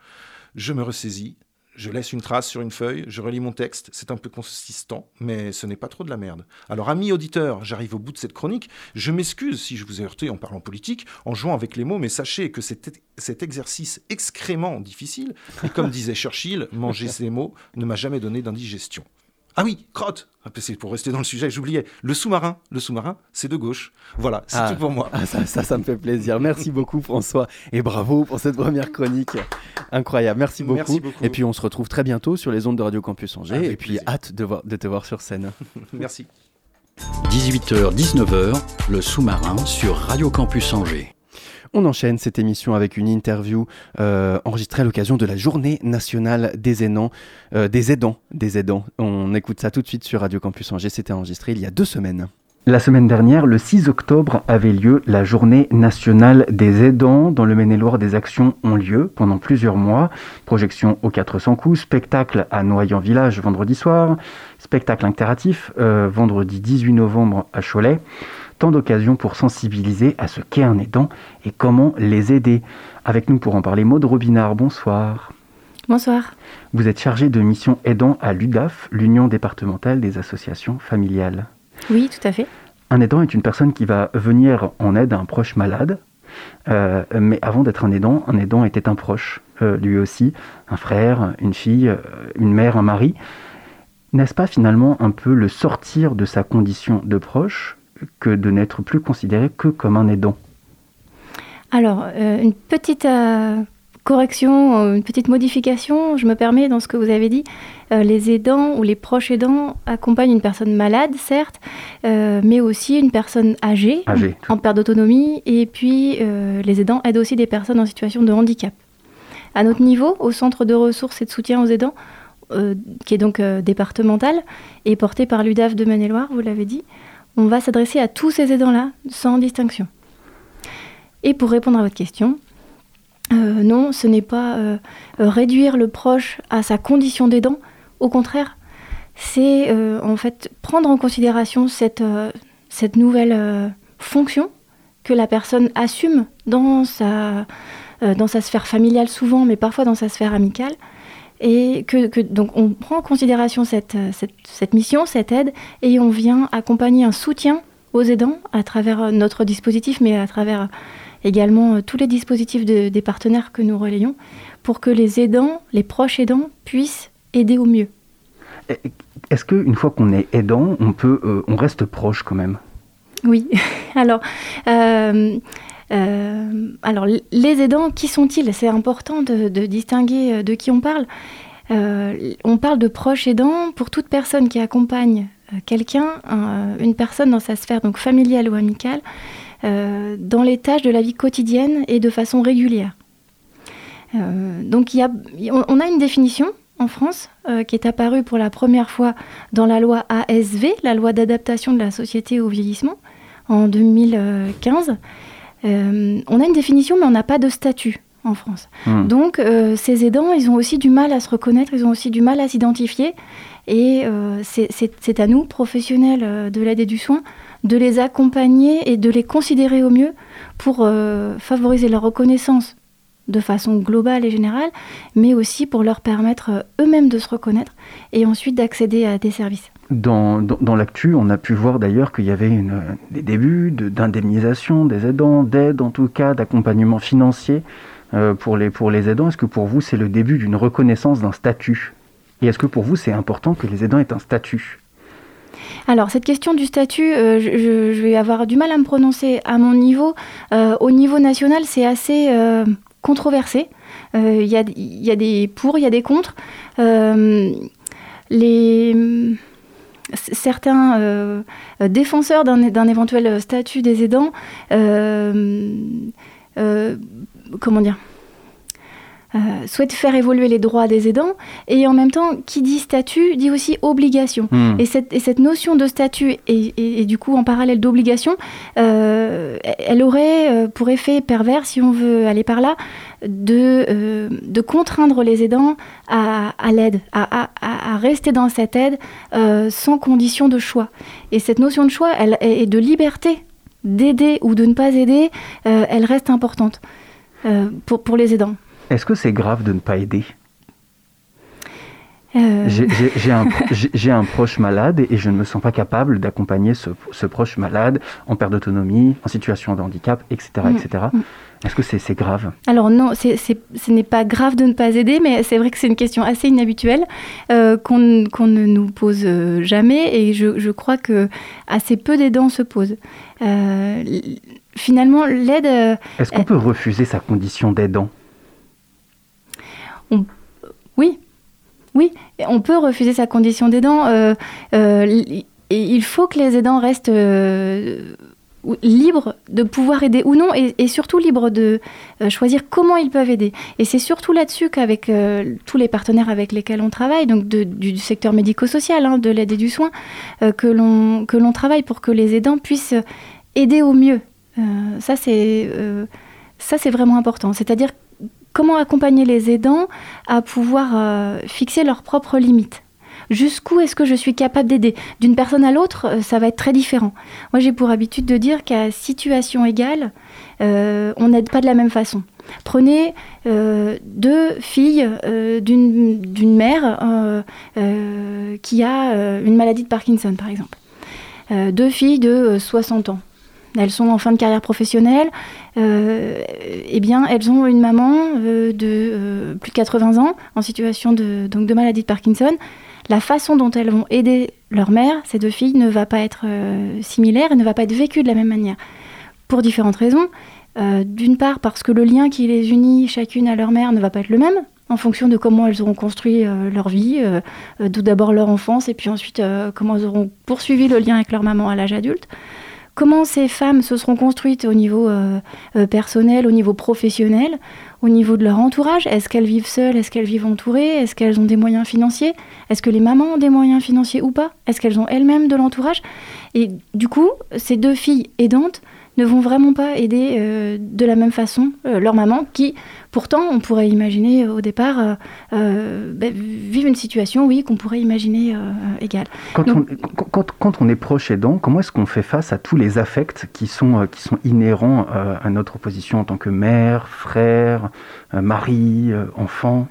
Je me ressaisis, je laisse une trace sur une feuille, je relis mon texte, c'est un peu consistant, mais ce n'est pas trop de la merde. Alors amis auditeurs, j'arrive au bout de cette chronique, je m'excuse si je vous ai heurté en parlant politique, en jouant avec les mots, mais sachez que cet, cet exercice excrément difficile, et comme disait Churchill, manger ces mots ne m'a jamais donné d'indigestion. Ah oui, crotte Ah, C'est pour rester dans le sujet, j'oubliais. Le sous-marin, le sous-marin, c'est de gauche. Voilà, c'est Ah. tout pour moi. Ah, ça, ça, ça me fait plaisir. Merci beaucoup, François. Et bravo pour cette première chronique. Incroyable. Merci beaucoup. Merci beaucoup. Et puis, on se retrouve très bientôt sur les ondes de Radio Campus Angers. Avec et puis, plaisir. hâte de, voir- de te voir sur scène. Merci. 18h-19h, le sous-marin sur Radio Campus Angers. On enchaîne cette émission avec une interview euh, enregistrée à l'occasion de la Journée nationale des aidants, euh, des aidants. On écoute ça tout de suite sur Radio Campus Angers. C'était enregistré il y a deux semaines. La semaine dernière, le 6 octobre, avait lieu la journée nationale des aidants. Dans le Maine-et-Loire, des actions ont lieu pendant plusieurs mois. Projection aux 400 coups, spectacle à Noyant Village vendredi soir, spectacle interactif euh, vendredi 18 novembre à Cholet. Tant d'occasions pour sensibiliser à ce qu'est un aidant et comment les aider. Avec nous pour en parler, Maud Robinard, bonsoir. Bonsoir. Vous êtes chargée de mission aidant à l'UDAF, l'Union départementale des associations familiales. Oui, tout à fait. Un aidant est une personne qui va venir en aide à un proche malade. Euh, mais avant d'être un aidant, un aidant était un proche, euh, lui aussi, un frère, une fille, euh, une mère, un mari. N'est-ce pas finalement un peu le sortir de sa condition de proche que de n'être plus considéré que comme un aidant Alors, euh, une petite euh, correction, euh, une petite modification, je me permets dans ce que vous avez dit. Euh, les aidants ou les proches aidants accompagnent une personne malade, certes, mais aussi une personne âgée, Âgé. en perte d'autonomie, et puis les aidants aident aussi des personnes en situation de handicap. À notre niveau, au centre de ressources et de soutien aux aidants, qui est donc départemental et porté par l'UDAF de Maine-et-Loire, vous l'avez dit, on va s'adresser à tous ces aidants-là, sans distinction. Et pour répondre à votre question, euh, non, ce n'est pas euh, euh, réduire le proche à sa condition d'aidant. Au contraire, c'est en fait prendre en considération cette, nouvelle fonction que la personne assume dans sa sphère familiale souvent, mais parfois dans sa sphère amicale. Et que, que- donc on prend en considération cette, euh, cette, cette mission, cette aide, et on vient accompagner un soutien aux aidants à travers euh, notre dispositif, mais à travers euh, également tous les dispositifs de- des partenaires que nous relayons, pour que les aidants, les proches aidants, puissent aider au mieux. Est-ce qu'une fois qu'on est aidant, on, peut, euh, on reste proche quand même? Oui, alors, euh, euh, alors les aidants, qui sont-ils? C'est important de, distinguer euh, de qui on parle. Euh, on parle de proches aidants pour toute personne qui accompagne quelqu'un, un- une personne dans sa sphère donc familiale ou amicale, dans les tâches de la vie quotidienne et de façon régulière. Donc on- a une définition en France qui est apparue pour la première fois dans la loi ASV, la loi d'adaptation de la société au vieillissement, en 2015. Euh, on a une définition, mais on n'a pas de statut en France. Hmm. Donc, euh, ces aidants, ils ont aussi du mal à se reconnaître, ils ont aussi du mal à s'identifier. Et euh, c'est- à nous, professionnels de l'aide et du soin, de les accompagner et de les considérer au mieux pour favoriser leur reconnaissance de façon globale et générale, mais aussi pour leur permettre eux-mêmes de se reconnaître et ensuite d'accéder à des services. Dans, dans, l'actu, on a pu voir d'ailleurs qu'il y avait une, des débuts de- d'indemnisation des aidants, d'aide en tout cas, d'accompagnement financier euh, pour, les, pour les aidants. Est-ce que pour vous, c'est le début d'une reconnaissance d'un statut? Et est-ce que pour vous, c'est important que les aidants aient un statut? Alors, cette question du statut, euh, je, vais avoir du mal à me prononcer à mon niveau. Euh, au niveau national, c'est assez controversé. Il y, a, y a des pour, il y a des contre. Les, certains euh, euh, défenseurs d'un éventuel statut des aidants, euh, euh, comment dire euh, souhaitent faire évoluer les droits des aidants et en même temps, qui dit statut dit aussi obligation. Hmm. Et cette, et cette notion de statut et, et- et du coup en parallèle d'obligation, euh, elle aurait euh, pour effet pervers, si on veut aller par là, de, euh, de contraindre les aidants à, à l'aide, à, à- à- à rester dans cette aide sans condition de choix. Et cette notion de choix elle, et de liberté d'aider ou de ne pas aider, elle reste importante pour, pour les aidants. Est-ce que c'est grave de ne pas aider? Euh, J'ai- un, proche malade et je ne me sens pas capable d'accompagner ce, ce proche malade en perte d'autonomie, en situation de handicap, etc. Mm. etc. Est-ce que c'est grave? Alors non, ce n'est pas grave de ne pas aider, mais c'est vrai que c'est une question assez inhabituelle euh, qu'on ne nous pose euh, jamais et je, je crois que assez peu d'aidants se posent. Euh, finalement, l'aide, Est-ce qu'on peut refuser sa condition d'aidant? Oui, oui, on peut refuser sa condition d'aidant euh, euh, il faut que les aidants restent euh, libres de pouvoir aider ou non et, surtout libres de choisir comment ils peuvent aider. Et c'est surtout là-dessus qu'avec tous les partenaires avec lesquels on travaille, donc du, secteur médico-social, hein, de l'aide et du soin, que l'on travaille pour que les aidants puissent aider au mieux. Ça c'est ça c'est vraiment important. C'est-à-dire comment accompagner les aidants à pouvoir euh, fixer leurs propres limites? Jusqu'où est-ce que je suis capable d'aider? D'une personne à l'autre, euh, ça va être très différent. Moi, j'ai pour habitude de dire qu'à situation égale, euh, on n'aide pas de la même façon. Prenez deux filles d'une mère qui a une maladie de Parkinson, par exemple. Deux filles de euh, 60 ans. Elles sont en fin de carrière professionnelle. Euh, eh bien, elles ont une maman euh, de euh, plus de 80 ans en situation de, maladie de Parkinson. La façon dont elles vont aider leur mère, ces deux filles, ne va pas être similaire et ne va pas être vécue de la même manière. Pour différentes raisons. D'une part, parce que le lien qui les unit chacune à leur mère ne va pas être le même en fonction de comment elles auront construit leur vie, tout d'abord leur enfance et puis ensuite comment elles auront poursuivi le lien avec leur maman à l'âge adulte comment ces femmes se seront construites au niveau euh, euh, personnel, au niveau professionnel, au niveau de leur entourage? Est-ce qu'elles vivent seules? Est-ce qu'elles vivent entourées? Est-ce qu'elles ont des moyens financiers? Est-ce que les mamans ont des moyens financiers ou pas? Est-ce qu'elles ont elles-mêmes de l'entourage? Et du coup, ces deux filles aidantes ne vont vraiment pas aider euh, de la même façon leur maman qui, pourtant, on pourrait imaginer euh, au départ, euh, euh, ben, vivent une situation, oui, qu'on pourrait imaginer euh, égale. quand Donc- on, quand, quand- quand on est proche aidant, comment est-ce qu'on fait face à tous les affects qui sont, qui sont inhérents à notre position en tant que mère, frère, mari, enfant?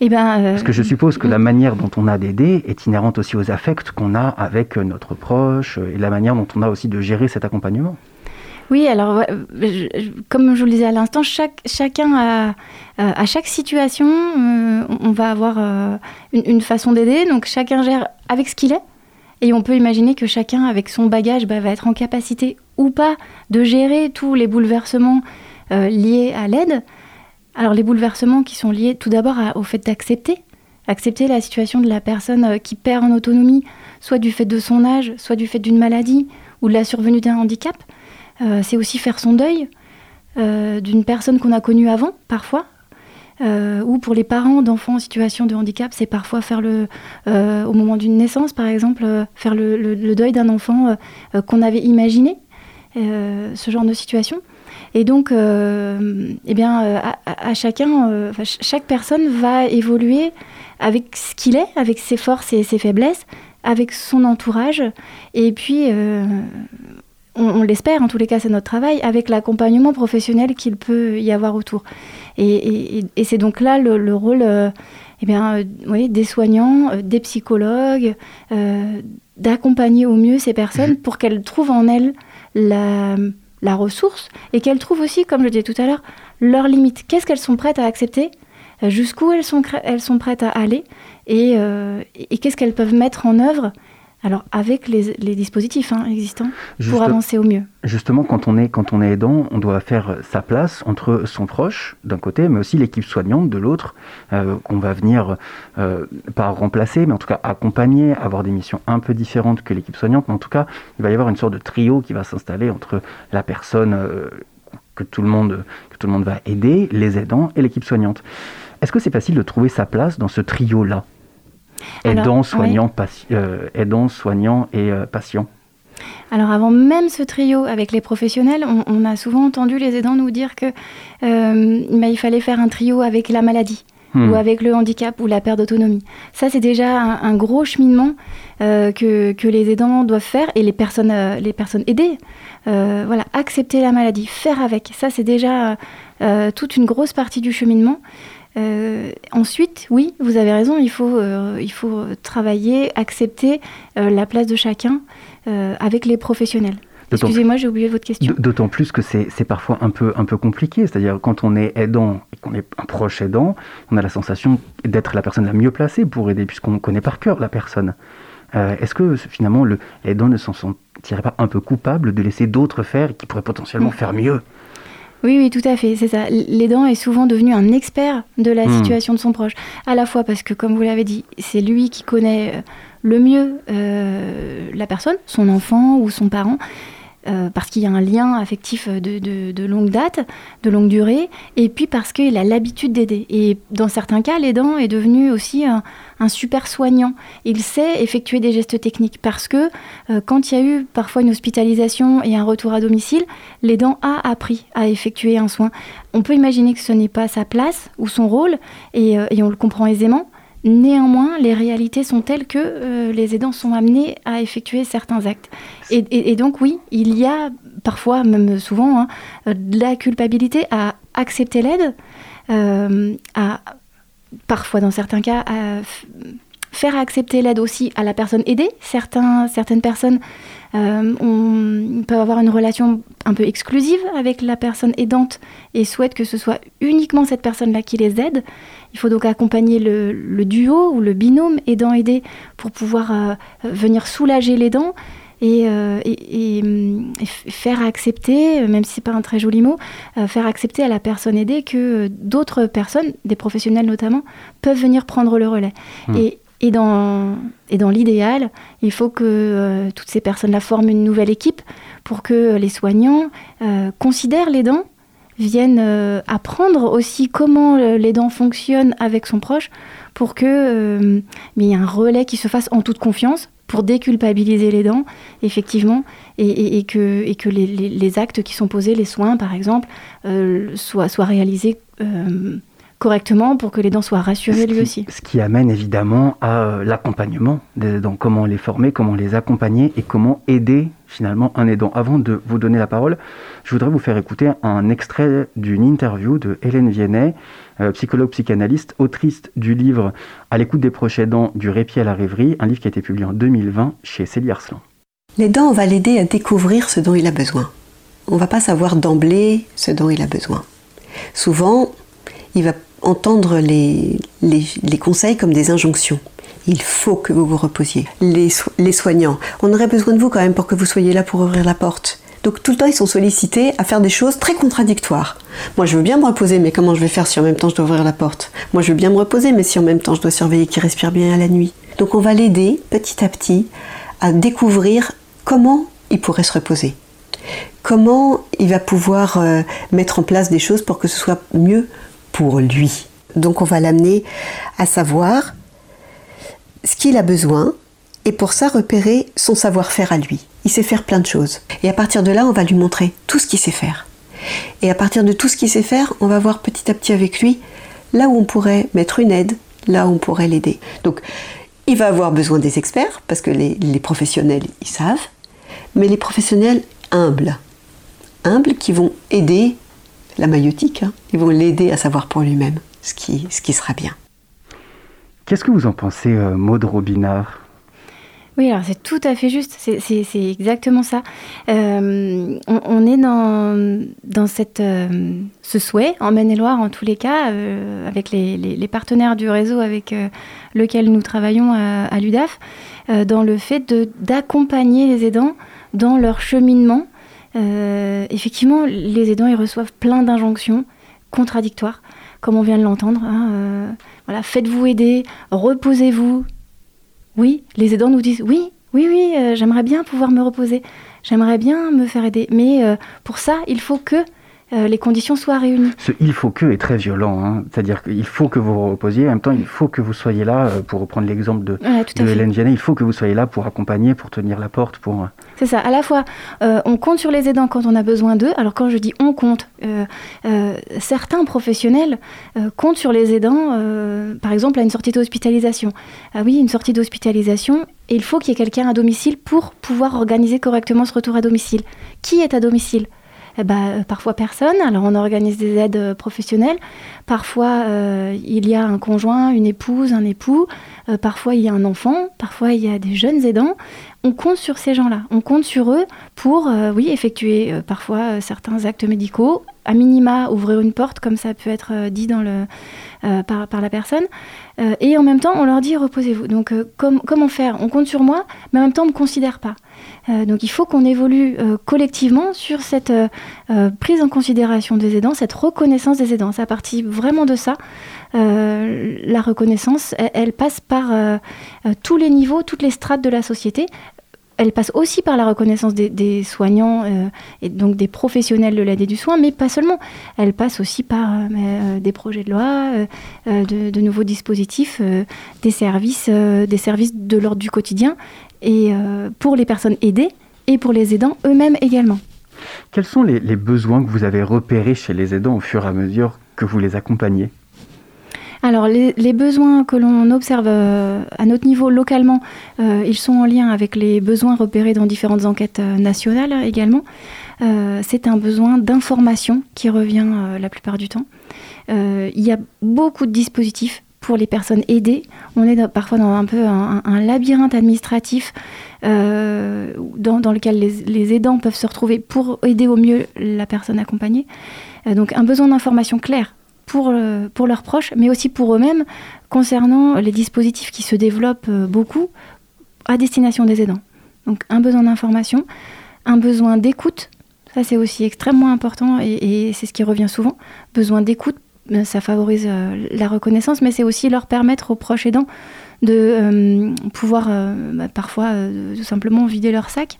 Eh ben, euh, Parce que je suppose que la manière dont on a d'aider est inhérente aussi aux affects qu'on a avec notre proche et la manière dont on a aussi de gérer cet accompagnement. Oui, alors comme je vous le disais à l'instant, chacun a, à chaque situation, euh, on va avoir euh, une, façon d'aider. Donc chacun gère avec ce qu'il est. Et on peut imaginer que chacun, avec son bagage, bah, va être en capacité ou pas de gérer tous les bouleversements euh, liés à l'aide. Alors les bouleversements qui sont liés tout d'abord au fait d'accepter, accepter la situation de la personne qui perd en autonomie, soit du fait de son âge, soit du fait d'une maladie ou de la survenue d'un handicap. Euh, c'est aussi faire son deuil euh, d'une personne qu'on a connue avant, parfois. Euh, ou pour les parents d'enfants en situation de handicap, c'est parfois faire le, au moment d'une naissance, par exemple, faire le, le- deuil d'un enfant qu'on avait imaginé, ce genre de situation. Et donc, eh bien, à, chacun, chaque personne va évoluer avec ce qu'il est, avec ses forces et ses faiblesses, avec son entourage, et puis on, on l'espère, en tous les cas c'est notre travail, avec l'accompagnement professionnel qu'il peut y avoir autour. Et, et- et- et c'est donc là le, le rôle euh, eh bien, euh, oui, des soignants, euh, des psychologues, d'accompagner au mieux ces personnes pour qu'elles trouvent en elles la, la ressource et qu'elles trouvent aussi, comme je disais tout à l'heure, leurs limites. Qu'est-ce qu'elles sont prêtes à accepter jusqu'où elles sont, cra- elles sont prêtes à aller et, et qu'est-ce qu'elles peuvent mettre en œuvre alors avec les, les dispositifs hein, existants Juste- pour avancer au mieux. Justement, quand on est quand on est aidant, on doit faire sa place entre son proche d'un côté, mais aussi l'équipe soignante de l'autre, euh, qu'on va venir euh, pas remplacer, mais en tout cas accompagner, avoir des missions un peu différentes que l'équipe soignante. Mais en tout cas, il va y avoir une sorte de trio qui va s'installer entre la personne euh, que tout le monde que tout le monde va aider, les aidants et l'équipe soignante. Est-ce que c'est facile de trouver sa place dans ce trio-là? Alors, Aidant, soignant, euh, aidant, soignant et euh, patient. Alors avant même ce trio avec les professionnels, on, on a souvent entendu les aidants nous dire que euh, bah, il fallait faire un trio avec la maladie Hmm. ou avec le handicap ou la perte d'autonomie. Ça c'est déjà un, un gros cheminement euh, que, que les aidants doivent faire et les personnes, euh, les personnes aidées. Euh, voilà, accepter la maladie, faire avec. Ça c'est déjà toute une grosse partie du cheminement. Euh, ensuite, oui, vous avez raison, il faut, euh, il faut travailler, accepter euh, la place de chacun avec les professionnels. Excusez-moi, j'ai oublié votre question. D'autant plus que c'est parfois un peu, un peu compliqué. C'est-à-dire, quand on est aidant et qu'on est un proche aidant, on a la sensation d'être la personne la mieux placée pour aider, puisqu'on connaît par cœur la personne. Est-ce que finalement, le aidant ne s'en sentirait pas un peu coupable de laisser d'autres faire et qui pourraient potentiellement Mm. faire mieux? Oui, oui, tout à fait, c'est ça. L'aidant est souvent devenu un expert de la Hmm. situation de son proche. À la fois parce que, comme vous l'avez dit, c'est lui qui connaît euh, le mieux euh, la personne, son enfant ou son parent, euh, parce qu'il y a un lien affectif de, de- de longue date, de longue durée, et puis parce qu'il a l'habitude d'aider. Et dans certains cas, l'aidant est devenu aussi un, super soignant. Il sait effectuer des gestes techniques parce que euh, quand il y a eu parfois une hospitalisation et un retour à domicile, l'aidant a appris à effectuer un soin. On peut imaginer que ce n'est pas sa place ou son rôle, euh, et on le comprend aisément. Néanmoins, les réalités sont telles que euh, les aidants sont amenés à effectuer certains actes. Et, donc oui, il y a parfois, même souvent, hein, de la culpabilité à accepter l'aide, euh, à parfois dans certains cas à faire accepter l'aide aussi à la personne aidée. Certains, certaines personnes euh, peuvent avoir une relation un peu exclusive avec la personne aidante et souhaitent que ce soit uniquement cette personne-là qui les aide. Il faut donc accompagner le, le duo ou le binôme aidant-aidé pour pouvoir euh, venir soulager l'aidant et, euh, et- et, et f- faire accepter, même si c'est pas un très joli mot, euh, faire accepter à la personne aidée que euh, d'autres personnes, des professionnels notamment, peuvent venir prendre le relais. Hmm. Et, et dans, et dans l'idéal, il faut que euh, toutes ces personnes-là forment une nouvelle équipe pour que les soignants euh, considèrent l'aidant, viennent euh, apprendre aussi comment euh, l'aidant fonctionne avec son proche pour que euh, mais il y ait un relais qui se fasse en toute confiance pour déculpabiliser l'aidant, effectivement, et, que, et que les, les- les actes qui sont posés, les soins par exemple, soient, soient réalisés correctement pour que l'aidant soit rassuré ce lui qui, aussi. ce qui amène évidemment à euh, l'accompagnement des aidants, comment les former, comment les accompagner et comment aider finalement un aidant. Avant de vous donner la parole, je voudrais vous faire écouter un extrait d'une interview de Hélène Viennet, euh, psychologue psychanalyste, autrice du livre À l'écoute des proches aidants du répit à la rêverie, un livre qui a été publié en 2020 chez Célie Arslan. L'aidant, on va l'aider à découvrir ce dont il a besoin. On va pas savoir d'emblée ce dont il a besoin. Souvent, il va entendre les, les, conseils comme des injonctions. Il faut que vous vous reposiez. Les, les soignants, on aurait besoin de vous quand même pour que vous soyez là pour ouvrir la porte. Donc tout le temps, ils sont sollicités à faire des choses très contradictoires. Moi, je veux bien me reposer, mais comment je vais faire si en même temps je dois ouvrir la porte? Moi, je veux bien me reposer, mais si en même temps je dois surveiller qu'il respire bien à la nuit. Donc on va l'aider petit à petit à découvrir comment il pourrait se reposer. Comment il va pouvoir euh, mettre en place des choses pour que ce soit mieux pour lui. Donc on va l'amener à savoir ce qu'il a besoin et pour ça repérer son savoir-faire à lui. Il sait faire plein de choses. Et à partir de là, on va lui montrer tout ce qu'il sait faire. Et à partir de tout ce qu'il sait faire, on va voir petit à petit avec lui là où on pourrait mettre une aide, là où on pourrait l'aider. Donc il va avoir besoin des experts parce que les, les professionnels, ils savent, mais les professionnels humbles, humbles qui vont aider la maïotique, hein, ils vont l'aider à savoir pour lui-même ce qui, ce qui sera bien. Qu'est-ce que vous en pensez, euh, Maud Robinard? Oui, alors c'est tout à fait juste, c'est- c'est c'est exactement ça. Euh, on, on est dans, dans cette, euh, ce souhait, en Maine-et-Loire en tous les cas, euh, avec les, les- les partenaires du réseau avec euh, lequel nous travaillons à, à l'UDAF, euh, dans le fait de- d'accompagner les aidants dans leur cheminement. Euh, effectivement, les aidants, ils reçoivent plein d'injonctions contradictoires, comme on vient de l'entendre. hein, euh, voilà, faites-vous aider, reposez-vous, oui, les aidants nous disent oui, oui, oui, euh, j'aimerais bien pouvoir me reposer, j'aimerais bien me faire aider, mais pour ça, il faut que euh, les conditions soient réunies. Ce il faut que est très violent, hein. c'est-à-dire qu'il faut que vous vous reposiez, en même temps il faut que vous soyez là, pour reprendre l'exemple de. Hélène Vianney, il faut que vous soyez là pour accompagner, pour tenir la porte, pour... C'est ça, à la fois, euh, on compte sur les aidants quand on a besoin d'eux. Alors quand je dis on compte, euh, euh, certains professionnels comptent sur les aidants, par exemple à une sortie d'hospitalisation. Ah oui, une sortie d'hospitalisation, il faut qu'il y ait quelqu'un à domicile pour pouvoir organiser correctement ce retour à domicile. Qui est à domicile? Eh ben, parfois personne, alors on organise des aides professionnelles. Parfois il y a un conjoint, une épouse, un époux. Parfois il y a un enfant. Parfois il y a des jeunes aidants on compte sur ces gens-là, on compte sur eux pour, euh, oui, effectuer euh, parfois euh, certains actes médicaux, à minima ouvrir une porte, comme ça peut être dit par, la personne, et en même temps on leur dit reposez-vous. Donc com- comment faire? On compte sur moi, mais en même temps on ne me considère pas. Donc il faut qu'on évolue collectivement sur cette prise en considération des aidants, cette reconnaissance des aidants. Ça partit vraiment de ça. La reconnaissance, elle, passe par tous les niveaux, toutes les strates de la société. Elle passe aussi par la reconnaissance des, soignants euh, et donc des professionnels de l'aide et du soin, mais pas seulement. Elle passe aussi par euh, euh, des projets de loi, de, nouveaux dispositifs, des services, des services de l'ordre du quotidien, et pour les personnes aidées et pour les aidants eux-mêmes également. Quels sont les, les besoins que vous avez repérés chez les aidants au fur et à mesure que vous les accompagnez? Alors, les, besoins que l'on observe euh, à notre niveau localement, euh, ils sont en lien avec les besoins repérés dans différentes enquêtes euh, nationales également. C'est un besoin d'information qui revient la plupart du temps. Il y a beaucoup de dispositifs pour les personnes aidées. On est parfois dans un peu un, labyrinthe administratif dans, lequel les, aidants peuvent se retrouver pour aider au mieux la personne accompagnée. Donc un besoin d'information claire pour, euh, pour leurs proches, mais aussi pour eux-mêmes, concernant les dispositifs qui se développent euh, beaucoup à destination des aidants. Donc un besoin d'information, un besoin d'écoute, ça c'est aussi extrêmement important et, et c'est ce qui revient souvent. Besoin d'écoute, euh, ça favorise euh, la reconnaissance, mais c'est aussi leur permettre aux proches aidants de euh, pouvoir euh, bah, parfois euh, tout simplement vider leur sac,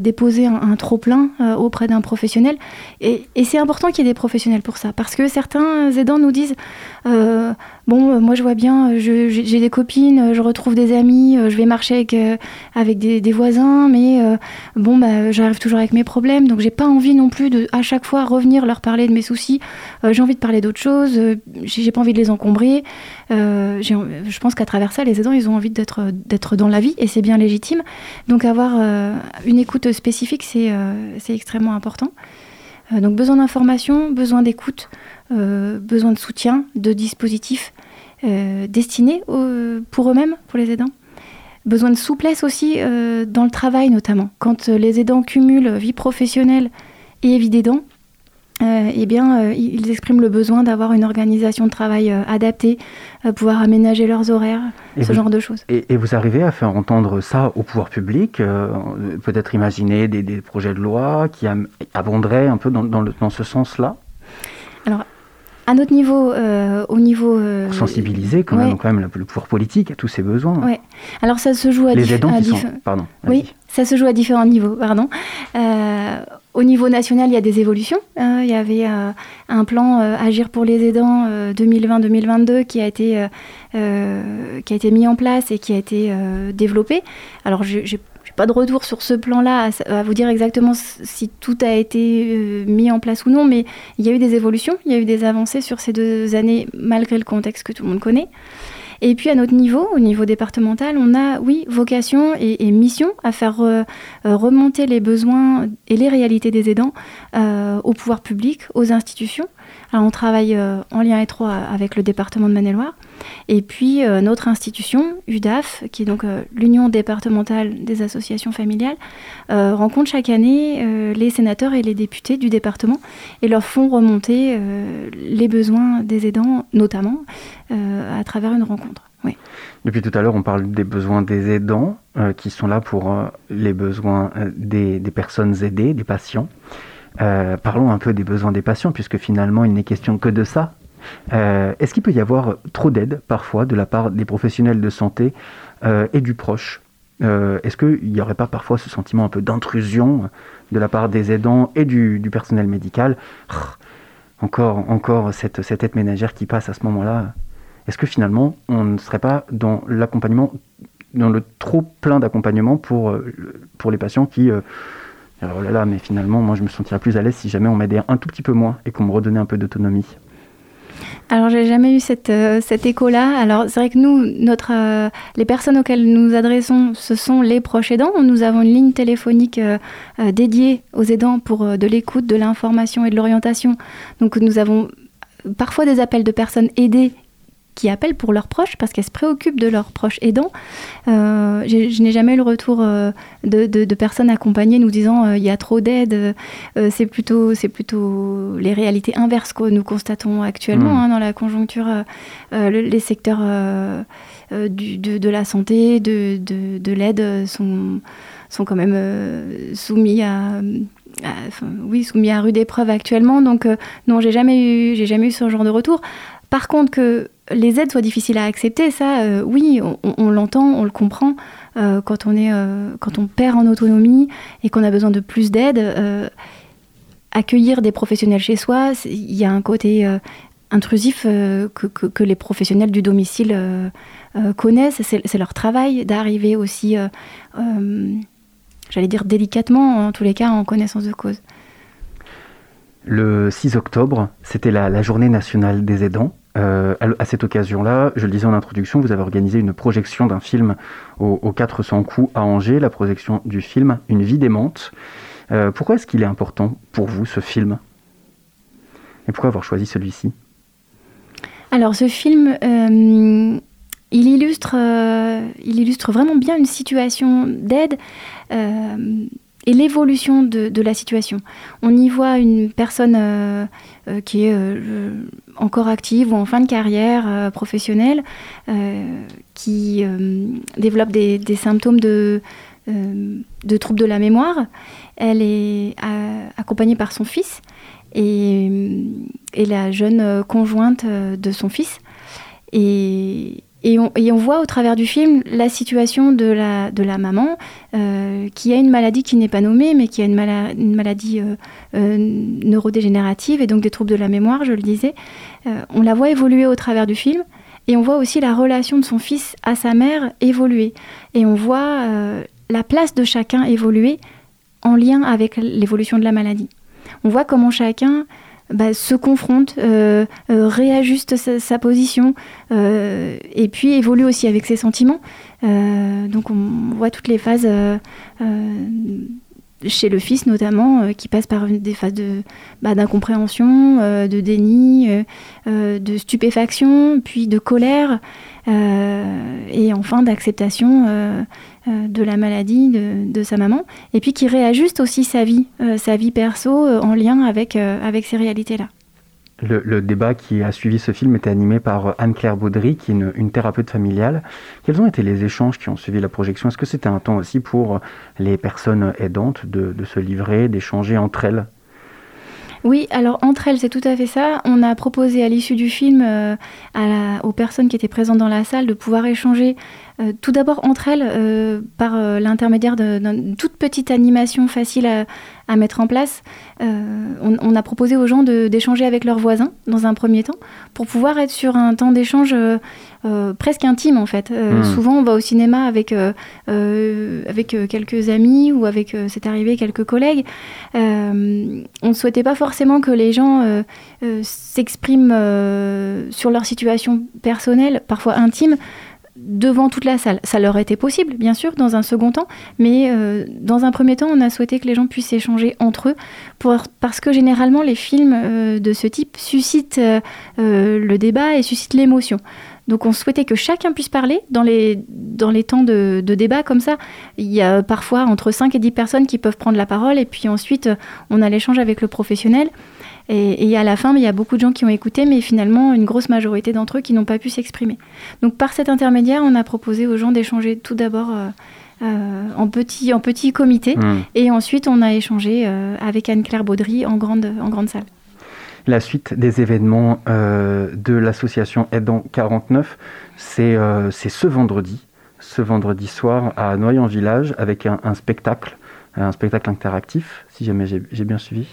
déposer un, trop-plein auprès d'un professionnel. Et, c'est important qu'il y ait des professionnels pour ça, parce que certains aidants nous disent Bon, euh, moi je vois bien, je- j'ai des copines, euh, je retrouve des amis, euh, je vais marcher avec, euh, avec des, voisins, mais euh, bon, bah, j'arrive toujours avec mes problèmes, donc j'ai pas envie non plus de à chaque fois revenir leur parler de mes soucis. Euh, j'ai envie de parler d'autres choses, euh, j'ai pas envie de les encombrer. Euh, je pense qu'à travers ça, les aidants, ils ont envie d'être dans la vie et c'est bien légitime. Donc avoir euh, une écoute spécifique, euh, c'est extrêmement important. Euh, donc besoin d'information, besoin d'écoute, euh, besoin de soutien, de dispositifs euh, destinés pour eux-mêmes, pour les aidants. Besoin de souplesse aussi dans le travail notamment. Quand les aidants cumulent vie professionnelle et vie d'aidant, euh, eh bien, euh, ils expriment le besoin d'avoir une organisation de travail euh, adaptée, pouvoir aménager leurs horaires, Et ce vous- genre de choses. Et, et vous arrivez à faire entendre ça au pouvoir public Peut-être imaginer des, des projets de loi qui abonderaient un peu dans, dans le- dans ce sens-là? Alors, à notre niveau, euh, au niveau... euh, Pour sensibiliser quand ouais. même, quand même le pouvoir politique à tous ces besoins. Ouais. Alors ça se joue à Les aidants à qui sont... diff- Pardon. Oui, ça se joue à différents niveaux, pardon. Euh, au niveau national, il y a des évolutions. Euh, il y avait euh, un plan euh, Agir pour les aidants euh, 2020-2022 qui a été qui a été mis en place et qui a été développé. Alors, j'ai- j'ai pas de retour sur ce plan-là à, vous dire exactement si tout a été mis en place ou non, mais il y a eu des évolutions, il y a eu des avancées sur ces deux années malgré le contexte que tout le monde connaît. Et puis à notre niveau, au niveau départemental, on a, oui, vocation et, mission à faire euh, euh, remonter les besoins et les réalités des aidants euh, au pouvoir public, aux institutions, Alors on travaille en lien étroit avec le département de Maine-et-Loire. Et puis notre institution, UDAF, qui est donc l'Union départementale des associations familiales, rencontre chaque année les sénateurs et les députés du département et leur font remonter les besoins des aidants, notamment à travers une rencontre. Oui. Depuis tout à l'heure, on parle des besoins des aidants, euh, qui sont là pour euh, les besoins euh, des, personnes aidées, des patients. Parlons un peu des besoins des patients, puisque finalement, il n'est question que de ça. Est-ce qu'il peut y avoir trop d'aide parfois de la part des professionnels de santé et du proche? Est-ce qu'il n'y aurait pas parfois ce sentiment un peu d'intrusion de la part des aidants et du, personnel médical? Encore, encore cette, cette aide ménagère qui passe à ce moment-là. Est-ce que finalement, on ne serait pas dans l'accompagnement, dans le trop plein d'accompagnement pour, euh, pour les patients qui... Euh, oh là là, mais finalement, moi, je me sentirais plus à l'aise si jamais on m'aidait un tout petit peu moins et qu'on me redonnait un peu d'autonomie. Alors, j'ai jamais eu cette, euh, cet écho-là. Alors, c'est vrai que nous, notre, les personnes auxquelles nous nous adressons, ce sont les proches aidants. Nous avons une ligne téléphonique dédiée aux aidants pour de l'écoute, de l'information et de l'orientation. Donc, nous avons parfois des appels de personnes aidées qui appellent pour leurs proches parce qu'elles se préoccupent de leurs proches aidants. Euh, je n'ai jamais eu le retour euh, de, personnes accompagnées nous disant euh, il y a trop d'aide. c'est plutôt, c'est plutôt les réalités inverses que nous constatons actuellement hmm. hein, dans la conjoncture. les secteurs du, de, la santé, de, de l'aide sont, sont quand même soumis à oui, soumis à rude épreuve actuellement. Donc, non, j'ai jamais eu, j'ai jamais eu ce genre de retour. Par contre, que les aides soient difficiles à accepter, ça, euh, oui, on, l'entend, on le comprend. Euh, quand, on est, euh, quand on perd en autonomie et qu'on a besoin de plus d'aide, accueillir des professionnels chez soi, il y a un côté intrusif que, les professionnels du domicile connaissent. C'est leur travail d'arriver aussi, j'allais dire délicatement, en tous les cas, en connaissance de cause. Le 6 octobre, c'était la journée nationale des aidants. Euh, à cette occasion-là, je le disais en introduction, vous avez organisé une projection d'un film aux, 400 coups à Angers, la projection du film Une vie démente. Euh, pourquoi est-ce qu'il est important pour vous ce film? Et pourquoi avoir choisi celui-ci? Alors ce film, euh, il, illustre, il illustre vraiment bien une situation d'aide et l'évolution de, la situation. On y voit une personne euh, euh, qui est euh, encore active ou en fin de carrière professionnelle, qui développe des, symptômes de, troubles de la mémoire. Elle est accompagnée par son fils et, et la jeune conjointe de son fils. Et, et on, voit au travers du film la situation de la, de la maman euh, qui a une maladie qui n'est pas nommée, mais qui a une, maladie euh, euh, neurodégénérative et donc des troubles de la mémoire, je le disais. on la voit évoluer au travers du film. Et on voit aussi la relation de son fils à sa mère évoluer. Et on voit la place de chacun évoluer en lien avec l'évolution de la maladie. On voit comment chacun bah, se confronte, euh, euh, réajuste sa, position euh, et puis évolue aussi avec ses sentiments. donc on voit toutes les phases chez le fils notamment, qui passe par des phases de, bah, d'incompréhension, de déni, de stupéfaction, puis de colère, et enfin d'acceptation de la maladie de, sa maman, et puis qui réajuste aussi sa vie, euh, sa vie perso euh, en lien avec, avec ces réalités-là. Le, débat qui a suivi ce film était animé par Anne-Claire Baudry, qui est une, thérapeute familiale. Quels ont été les échanges qui ont suivi la projection? Est-ce que c'était un temps aussi pour les personnes aidantes de, de se livrer, d'échanger entre elles? Oui, alors entre elles, c'est tout à fait ça. On a proposé à l'issue du film à aux personnes qui étaient présentes dans la salle de pouvoir échanger euh, tout d'abord entre elles, euh, par euh, l'intermédiaire d'une toute petite animation facile à, mettre en place, on, a proposé aux gens d'échanger avec leurs voisins dans un premier temps, pour pouvoir être sur un temps d'échange presque intime en fait. Hmm. Souvent on va au cinéma avec, avec quelques amis ou avec, c'est arrivé, quelques collègues. on ne souhaitait pas forcément que les gens s'expriment sur leur situation personnelle, parfois intime, devant toute la salle. Ça leur était possible, bien sûr, dans un second temps, mais euh, dans un premier temps, on a souhaité que les gens puissent échanger entre eux, parce que généralement, les films euh, de ce type suscitent euh, le débat et suscitent l'émotion. Donc on souhaitait que chacun puisse parler dans les, dans les temps de, de, débat comme ça. Il y a parfois entre 5 et 10 personnes qui peuvent prendre la parole et puis ensuite on a l'échange avec le professionnel. Et, et, à la fin, il y a beaucoup de gens qui ont écouté, mais finalement, une grosse majorité d'entre eux qui n'ont pas pu s'exprimer. Donc, par cet intermédiaire, on a proposé aux gens d'échanger tout d'abord euh, euh, en, petit, en petit comité, mmh. et ensuite, on a échangé euh, avec Anne-Claire Baudry en grande, en grande salle. La suite des événements de l'association Aidant 49, c'est ce vendredi, ce vendredi soir à Noyon-Village, avec un, un spectacle un spectacle interactif, si jamais j'ai bien suivi.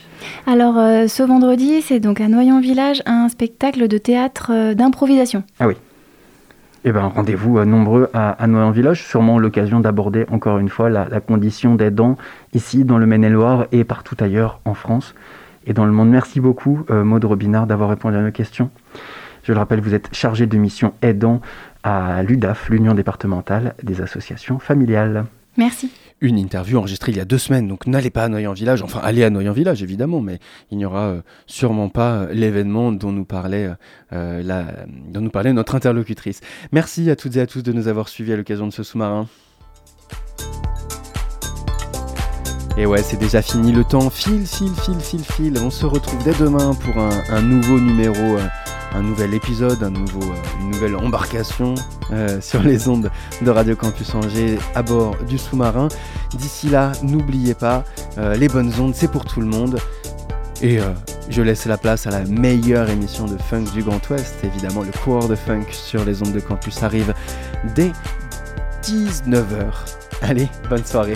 Alors, euh, ce vendredi, c'est donc à Noyon-Village un spectacle de théâtre euh, d'improvisation. Ah oui. Eh bien, rendez-vous euh, nombreux à, à Noyon-Village, sûrement l'occasion d'aborder encore une fois la, la condition d'aidant ici dans le Maine-et-Loire et partout ailleurs en France et dans le monde. Merci beaucoup, euh, Maud Robinard, d'avoir répondu à nos questions. Je le rappelle, vous êtes chargé de mission aidant à l'UDAF, l'Union départementale des associations familiales. Merci une interview enregistrée il y a deux semaines, donc n'allez pas à Noyon-Village, enfin allez à Noyon-Village évidemment, mais il n'y aura euh, sûrement pas euh, l'événement dont nous parlait euh, dont nous parlait notre interlocutrice. Merci à toutes et à tous de nous avoir suivis à l'occasion de ce sous-marin. Et ouais, c'est déjà fini, le temps file, file, file, file, file. On se retrouve dès demain pour un nouveau numéro un nouvel épisode, un nouveau, euh, une nouvelle embarcation euh, sur les ondes de Radio Campus Angers à bord du sous-marin. D'ici là, n'oubliez pas, euh, les bonnes ondes, c'est pour tout le monde. Et je laisse la place à la meilleure émission de funk du Grand Ouest. Évidemment, le coureur de funk sur les ondes de campus arrive dès 19h. Allez, bonne soirée.